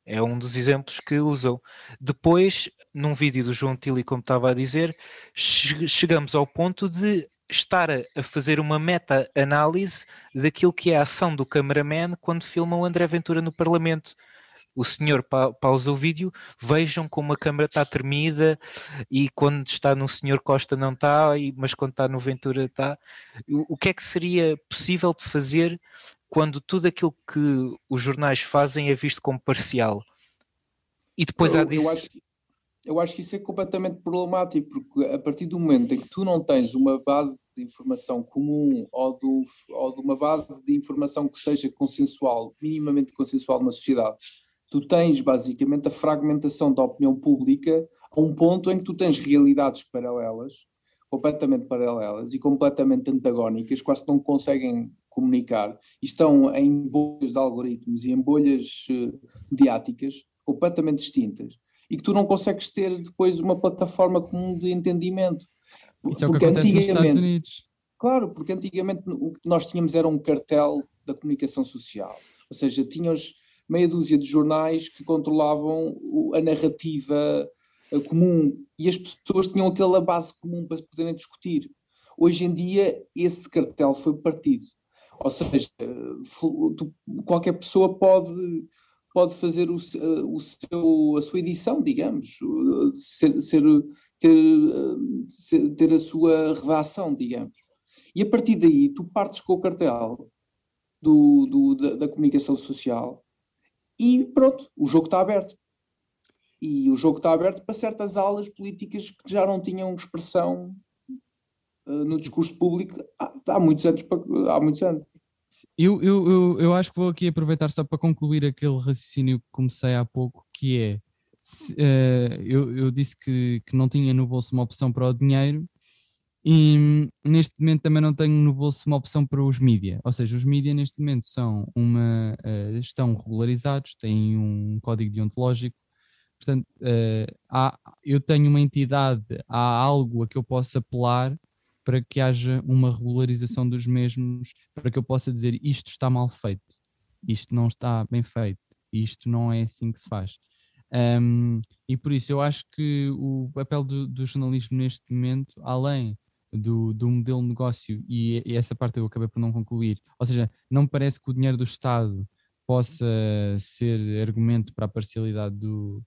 É um dos exemplos que usam. Depois, num vídeo do João Tilly, como estava a dizer, chegamos ao ponto de estar a, fazer uma meta-análise daquilo que é a ação do cameraman quando filma o André Ventura no Parlamento o senhor pa pausa o vídeo, vejam como a câmera está tremida e quando está no senhor Costa não está, mas quando está no Ventura está. O, o que é que seria possível de fazer quando tudo aquilo que os jornais fazem é visto como parcial? E depois eu, há disso... Eu acho, eu acho que isso é completamente problemático, porque a partir do momento em que tu não tens uma base de informação comum ou, do, ou de uma base de informação que seja consensual, minimamente consensual numa sociedade, tu tens basicamente a fragmentação da opinião pública a um ponto em que tu tens realidades paralelas, completamente paralelas e completamente antagónicas, quase não conseguem comunicar, e estão em bolhas de algoritmos e em bolhas uh, mediáticas completamente distintas, e que tu não consegues ter depois uma plataforma comum de entendimento. Isso é o que acontece nos Estados Unidos. Claro, porque antigamente o que nós tínhamos era um cartel da comunicação social, ou seja, tínhamos meia dúzia de jornais que controlavam a narrativa eh, comum e as pessoas tinham aquela base comum para poderem discutir. Hoje em dia, esse cartel foi partido. Ou seja, qualquer pessoa pode, pode fazer o, eh, o seu, a sua edição, digamos, ser, ser, ter, ser, ter a sua redação, digamos. E a partir daí, tu partes com o cartel do, do da, da comunicação social e pronto, o jogo está aberto. E o jogo está aberto para certas alas políticas que já não tinham expressão uh, no discurso público há, há, muitos anos. Há muitos anos. Eu, eu, eu, eu acho que vou aqui aproveitar só para concluir aquele raciocínio que comecei há pouco, que é se, uh, eu, eu disse que, que não tinha no bolso uma opção para o dinheiro e neste momento também não tenho no bolso uma opção para os mídia, ou seja, os mídia neste momento são uma, uh, estão regularizados, têm um código deontológico, portanto, uh, há, eu tenho uma entidade, há algo a que eu possa apelar para que haja uma regularização dos mesmos, para que eu possa dizer isto está mal feito, isto não está bem feito, isto não é assim que se faz. Um, e por isso eu acho que o papel do, do jornalismo neste momento, além do, do modelo de negócio, e, e, essa parte eu acabei por não concluir, ou seja, não me parece que o dinheiro do Estado possa ser argumento para a parcialidade do,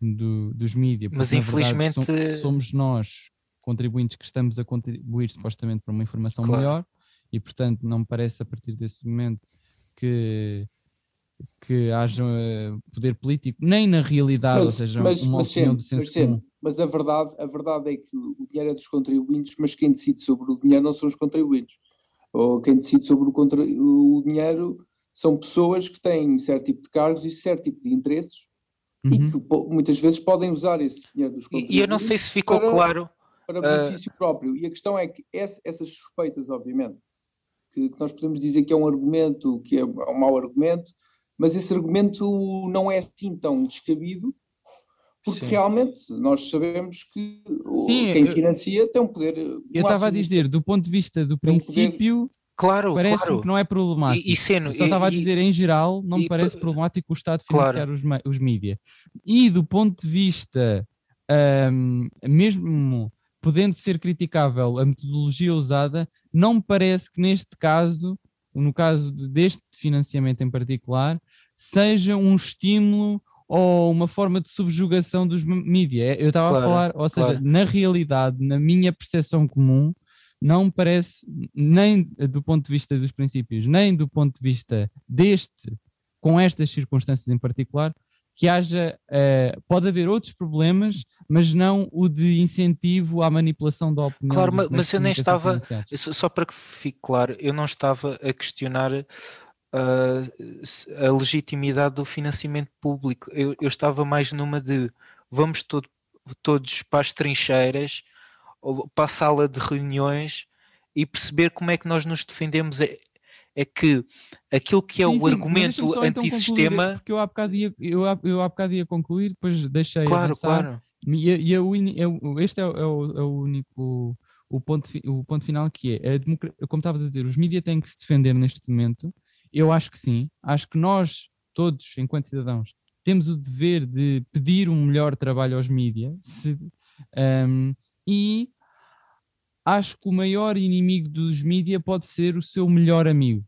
do, dos mídias. Mas infelizmente verdade, somos nós, contribuintes, que estamos a contribuir supostamente para uma informação claro. melhor, e portanto não me parece a partir desse momento que que haja eh, poder político, nem na realidade, mas, ou seja, mas, uma mas opinião sempre, do senso comum. Mas a verdade, a verdade é que o dinheiro é dos contribuintes, mas quem decide sobre o dinheiro não são os contribuintes. Ou quem decide sobre o, o dinheiro são pessoas que têm certo tipo de cargos e certo tipo de interesses uhum. e que muitas vezes podem usar esse dinheiro dos contribuintes. E eu não sei se ficou para, claro. Para benefício uh... próprio. E a questão é que essas suspeitas, obviamente, que, que nós podemos dizer que é um argumento, que é um mau argumento, mas esse argumento não é assim tão descabido, porque Sim. realmente nós sabemos que Sim, quem financia tem um poder. Eu estava a dizer, do ponto de vista do princípio, claro, parece claro. que não é problemático. E, e sendo, eu só estava a dizer, em geral, não me parece problemático o Estado financiar claro. os, os mídias. E do ponto de vista, um, mesmo podendo ser criticável a metodologia usada, não me parece que neste caso no caso deste financiamento em particular, seja um estímulo ou uma forma de subjugação dos mídias. Eu estava claro, a falar, ou seja, claro. na realidade, na minha percepção comum, não me parece, nem do ponto de vista dos princípios, nem do ponto de vista deste, com estas circunstâncias em particular, que haja, uh, pode haver outros problemas, mas não o de incentivo à manipulação da opinião. Claro, mas, mas eu nem estava, só para que fique claro, eu não estava a questionar uh, a legitimidade do financiamento público, eu, eu estava mais numa de vamos todo, todos para as trincheiras, para a sala de reuniões e perceber como é que nós nos defendemos é que aquilo que é sim, o sim, argumento então antissistema. Então porque eu há, bocado ia, eu, eu há bocado ia concluir, depois deixei claro, avançar. Claro. E, e eu, este é o, é, o, é o, único o ponto, o ponto final que é, a como estavas a dizer, os mídias têm que se defender neste momento. Eu acho que sim. Acho que nós, todos, enquanto cidadãos, temos o dever de pedir um melhor trabalho aos mídias um, e acho que o maior inimigo dos mídia pode ser o seu melhor amigo.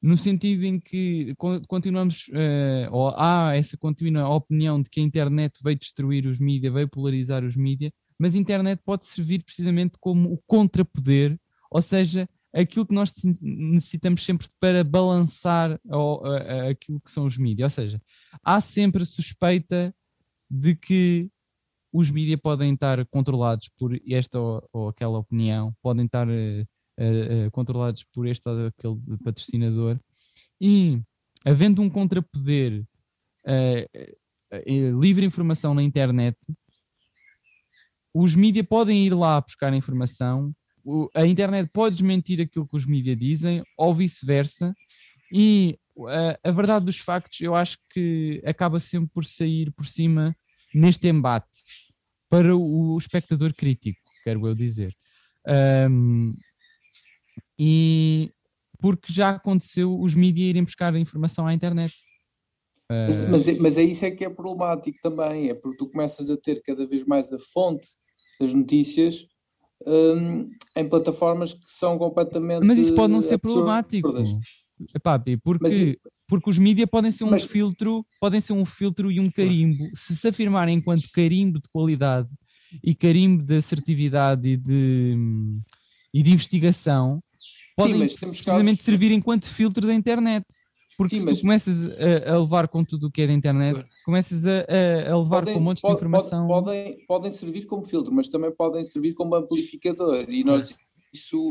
No sentido em que continuamos, uh, ou há essa contínua opinião de que a internet veio destruir os mídia, veio polarizar os mídia, mas a internet pode servir precisamente como o contrapoder, ou seja, aquilo que nós necessitamos sempre para balançar a, a, aquilo que são os mídias. Ou seja, há sempre suspeita de que os mídias podem estar controlados por esta ou, ou aquela opinião, podem estar uh, uh, controlados por este ou aquele patrocinador, e havendo um contrapoder, uh, livre informação na internet, os mídias podem ir lá buscar informação, a internet pode desmentir aquilo que os mídias dizem, ou vice-versa, e a, a verdade dos factos eu acho que acaba sempre por sair por cima neste embate para o espectador crítico, quero eu dizer. Um, e porque já aconteceu os mídias irem buscar a informação à internet. Uh... Mas, mas é isso é que é problemático também, é porque tu começas a ter cada vez mais a fonte das notícias um, em plataformas que são completamente. Mas isso pode não ser problemático. Epá, porque mas, porque os mídias podem ser um Mas... filtro, podem ser um filtro e um carimbo. Se se afirmarem enquanto carimbo de qualidade e carimbo de assertividade e de, e de investigação, podem Sim, precisamente casos... servir enquanto filtro da internet. Porque Sim, se tu começas a, a, levar com tudo o que é da internet, começas a, a levar podem, com um monte de informação. Podem, podem servir como filtro, mas também podem servir como amplificador. E nós isso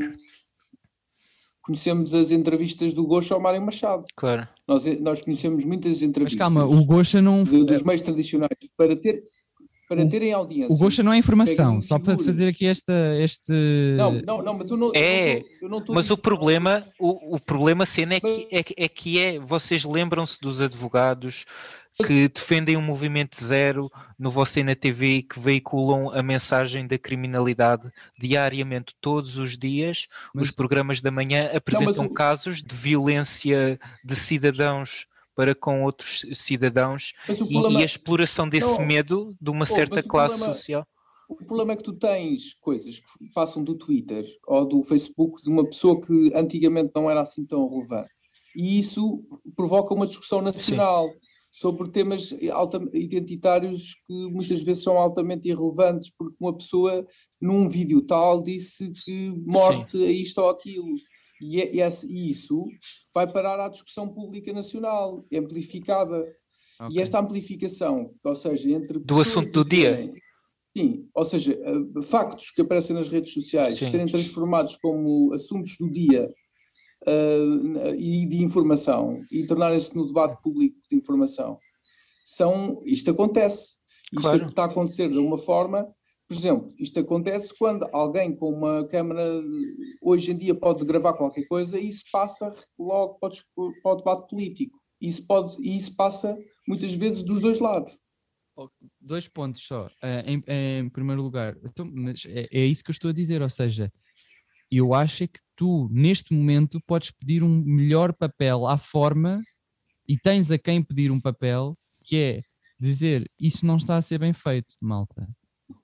conhecemos as entrevistas do Gosha ao Mário Machado. Claro. Nós, nós conhecemos muitas entrevistas. Mas calma, o Gosha não. De, dos meios tradicionais. Para, ter, para o, terem audiência. O Gosha não é informação, só para fazer aqui esta, este. Não, não, não, mas eu não. É, eu não, eu não mas o problema, o, o problema cena é que, é, é que é. Vocês lembram-se dos advogados que defendem um movimento zero no Você na TV e que veiculam a mensagem da criminalidade diariamente, todos os dias. Mas... Os programas da manhã apresentam Não, casos de violência de cidadãos para com outros cidadãos problema... e, a exploração desse Não, medo de uma certa classe problema... social. O problema é que tu tens coisas que passam do Twitter ou do Facebook de uma pessoa que antigamente não era assim tão relevante. E isso provoca uma discussão nacional. Sim sobre temas identitários que muitas vezes são altamente irrelevantes, porque uma pessoa num vídeo tal disse que morte Sim. a isto ou aquilo. E, é, e, isso vai parar à discussão pública nacional, amplificada. Okay. E esta amplificação, ou seja, entre. Do assunto do dia. Sim, ou seja, eh, factos que aparecem nas redes sociais Sim. serem transformados como assuntos do dia uh, e de informação e tornarem-se no debate público de informação. São, isto acontece. Isto claro. está a acontecer de uma forma, por exemplo, isto acontece quando alguém com uma câmera hoje em dia pode gravar qualquer coisa e isso passa logo para o, debate político. Isso pode, e isso passa muitas vezes dos dois lados. Dois pontos só. Uh, em, em, primeiro lugar, então, é, é, isso que eu estou a dizer, ou seja, eu acho é que tu, neste momento, podes pedir um melhor papel à forma e tens a quem pedir um papel que é dizer isso não está a ser bem feito, malta.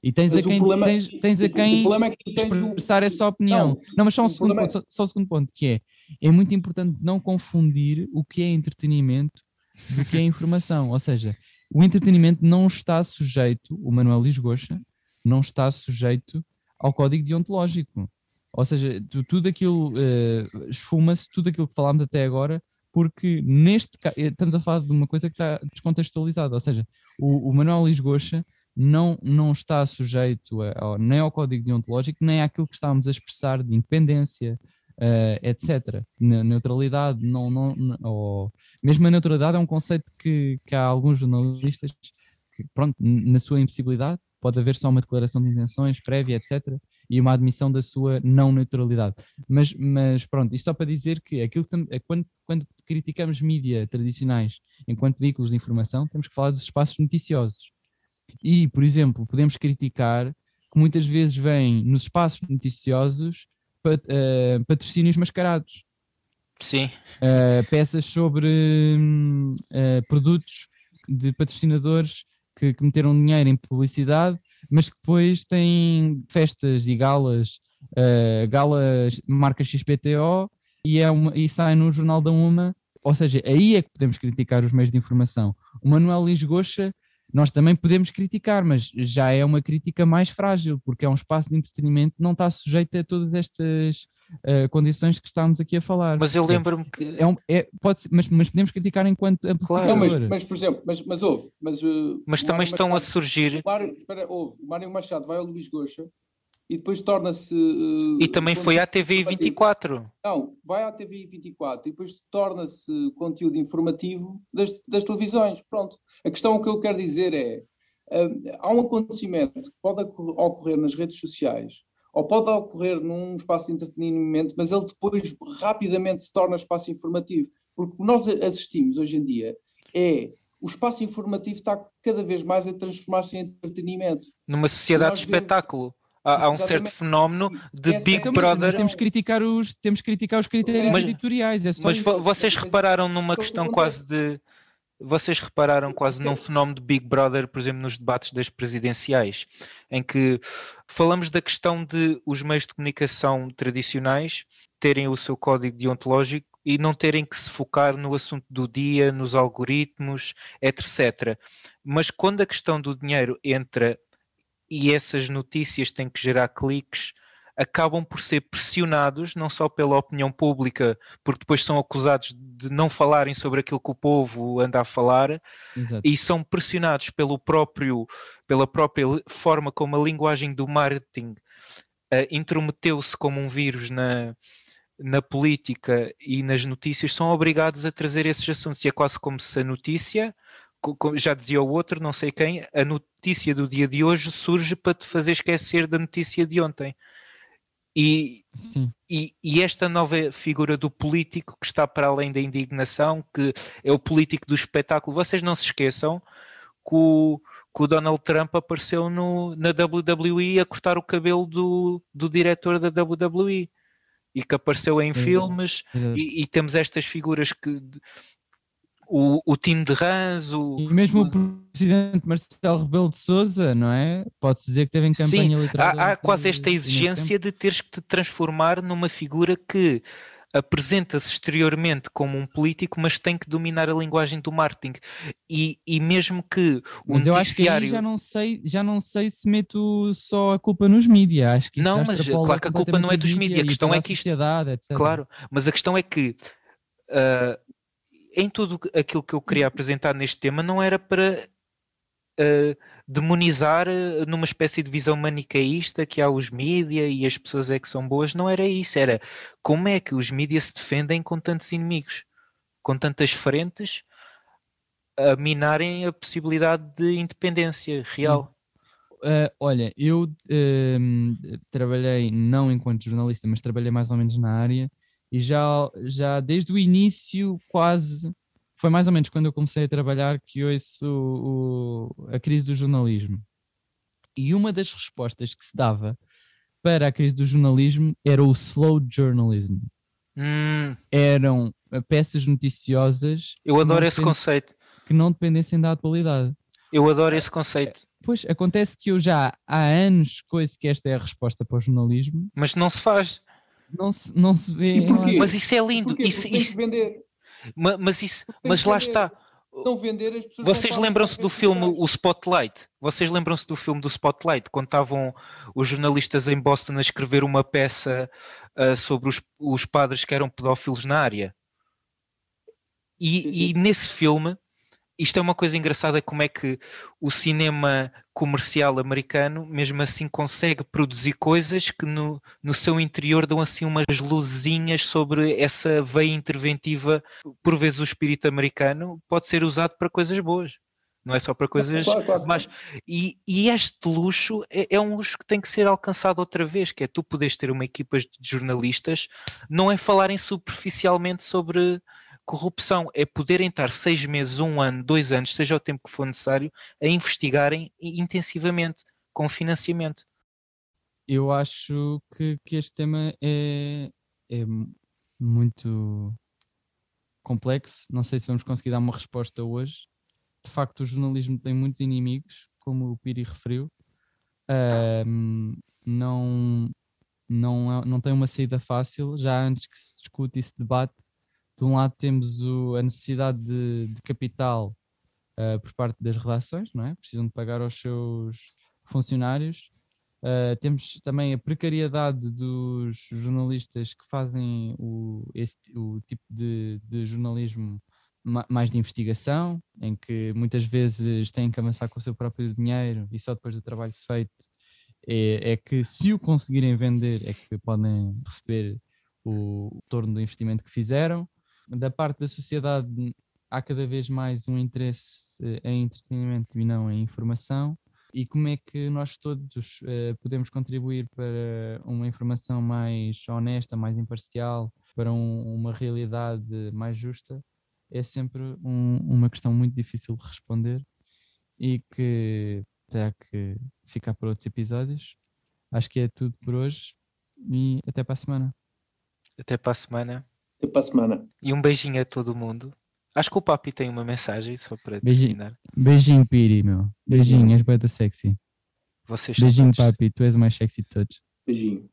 E tens mas a quem, problema, tens, tens a quem é que expressar essa opinião. Não, não mas só um, segundo ponto, é... só, só um segundo ponto, que é, é muito importante não confundir o que é entretenimento do que é informação. Ou seja, o entretenimento não está sujeito, o Manuel Lisgocha, não está sujeito ao código deontológico. Ou seja, tudo aquilo uh, esfuma-se, tudo aquilo que falámos até agora, porque neste eh, estamos a falar de uma coisa que está descontextualizada. Ou seja, o, o Manuel Lisgocha não, não está sujeito a, nem ao código deontológico, nem àquilo que estávamos a expressar de independência, uh, etc. Na, neutralidade, não, não, não ou, mesmo a neutralidade é um conceito que, que há alguns jornalistas que, pronto, na sua impossibilidade, pode haver só uma declaração de intenções prévia, etc e uma admissão da sua não neutralidade. Mas, mas pronto, isto só para dizer que aquilo é quando, quando criticamos mídia tradicionais enquanto veículos de informação, temos que falar dos espaços noticiosos. E, por exemplo, podemos criticar que muitas vezes vêm nos espaços noticiosos pat, uh, patrocínios mascarados. Sim. Uh, peças sobre uh, produtos de patrocinadores que, que meteram dinheiro em publicidade mas que depois têm festas e galas uh, Gala marca XPTO e, é uma, e sai no Jornal da Uma, ou seja, aí é que podemos criticar os meios de informação. O Manuel Lisgocha nós também podemos criticar, mas já é uma crítica mais frágil, porque é um espaço de entretenimento não está sujeito a todas estas uh, condições que estamos aqui a falar. Mas eu lembro-me que. É um, é, pode ser, mas, mas podemos criticar enquanto amplificador. Não, mas, mas, por exemplo, mas, mas houve. Mas, uh, mas também estão Machado, a surgir. O Mário, espera, houve. O Mário Machado vai ao Luís Goxa e depois torna-se. Uh, e também foi à TV 24. Não, vai à TV 24 e depois torna-se conteúdo informativo das, das televisões. Pronto. A questão que eu quero dizer é: uh, há um acontecimento que pode ocorrer nas redes sociais ou pode ocorrer num espaço de entretenimento, mas ele depois rapidamente se torna espaço informativo. Porque o que nós assistimos hoje em dia é o espaço informativo está cada vez mais a transformar-se em entretenimento. Numa sociedade de espetáculo. Vezes, há, um certo fenómeno de Big então, Brother. Mas temos que criticar os, temos que criticar os critérios mas, editoriais. É mas isso. vocês repararam numa questão quase de. Vocês repararam quase num fenómeno de Big Brother, por exemplo, nos debates das presidenciais, em que falamos da questão de os meios de comunicação tradicionais terem o seu código deontológico e não terem que se focar no assunto do dia, nos algoritmos, etc. Mas quando a questão do dinheiro entra e essas notícias têm que gerar cliques, acabam por ser pressionados não só pela opinião pública, porque depois são acusados de não falarem sobre aquilo que o povo anda a falar, Exato. e são pressionados pelo próprio, pela própria forma como a linguagem do marketing uh, intrometeu-se como um vírus na, na política e nas notícias, são obrigados a trazer esses assuntos. E é quase como se a notícia já dizia o outro, não sei quem, a notícia do dia de hoje surge para te fazer esquecer da notícia de ontem. E, e, e, esta nova figura do político que está para além da indignação, que é o político do espetáculo, vocês não se esqueçam que o, que o Donald Trump apareceu no, na WWE a cortar o cabelo do, do diretor da WWE e. Que apareceu em filmes E, e, temos estas figuras que o, o time de Rans, o, e mesmo o, presidente Marcelo Rebelo de Souza, não é? Pode-se dizer que teve em campanha Sim, eleitoral. Há, há quase esta exigência de teres que te transformar numa figura que apresenta-se exteriormente como um político, mas tem que dominar a linguagem do marketing. E, e mesmo que o mas eu acho que aí já não sei, já não sei se meto só a culpa nos mídias. Acho que não, mas claro que a culpa não é dos mídias. A questão é que isto, etc. claro, mas a questão é que uh, em tudo aquilo que eu queria apresentar neste tema não era para uh, demonizar uh, numa espécie de visão manicaísta que há os mídia e as pessoas é que são boas, não era isso, era como é que os mídias se defendem com tantos inimigos, com tantas frentes, a minarem a possibilidade de independência real. Uh, olha, eu ehm, trabalhei não enquanto jornalista, mas trabalhei mais ou menos na área e já, já desde o início, quase, foi mais ou menos quando eu comecei a trabalhar que ouço o, a crise do jornalismo. E uma das respostas que se dava para a crise do jornalismo era o slow journalism. Hum. Eram eh, peças noticiosas. Eu adoro esse conceito. Que não dependessem da atualidade. Eu adoro esse conceito. Pois, acontece que eu já há anos coisa que esta é a resposta para o jornalismo. Mas não se faz não se, não se vê. Mas isso é lindo. Isso, isso... vender. Mas, mas isso, mas lá está. Não vender as pessoas. Vocês lembram-se do filme O Spotlight? Vocês lembram-se do filme do Spotlight, quando estavam os jornalistas em Boston a escrever uma peça uh, sobre os, os padres que eram pedófilos na área? E, e nesse filme isto é uma coisa engraçada como é que o cinema comercial americano mesmo assim consegue produzir coisas que no, no seu interior dão assim umas luzinhas sobre essa veia interventiva por vezes o espírito americano pode ser usado para coisas boas não é só para coisas claro, claro. mas e, e, este luxo é, é, um luxo que tem que ser alcançado outra vez que é tu podes ter uma equipa de jornalistas não é falarem superficialmente sobre Corrupção é poderem estar seis meses, um ano, dois anos, seja o tempo que for necessário, a investigarem intensivamente, com financiamento. Eu acho que, que este tema é, é muito complexo. Não sei se vamos conseguir dar uma resposta hoje. De facto, o jornalismo tem muitos inimigos, como o Piri referiu. Não, não, é- não tem uma saída fácil, já antes que se discute e se debate. De um lado temos o- a necessidade de, de capital uh, por parte das redações, não é? Precisam de pagar aos seus funcionários. Uh, temos também a precariedade dos jornalistas que fazem o, esse, o tipo de, de jornalismo ma- mais de investigação, em que muitas vezes têm que avançar com o seu próprio dinheiro e só depois do trabalho feito é, é que se o conseguirem vender é que podem receber o retorno do investimento que fizeram. Da parte da sociedade há cada vez mais um interesse eh, em entretenimento e não em informação. E como é que nós todos eh, podemos contribuir para uma informação mais honesta, mais imparcial, para um- uma realidade mais justa? É sempre um- uma questão muito difícil de responder e que terá que ficar para outros episódios. Acho que é tudo por hoje e até para a semana. Até para a semana. Até para a semana. E um beijinho a todo mundo. Acho que o Papi tem uma mensagem só para Beijinho. terminar. Beijinho, Piri, meu. Beijinho, és beta sexy. Vocês Beijinho, todos- papi, tu és o mais sexy de todos. Beijinho.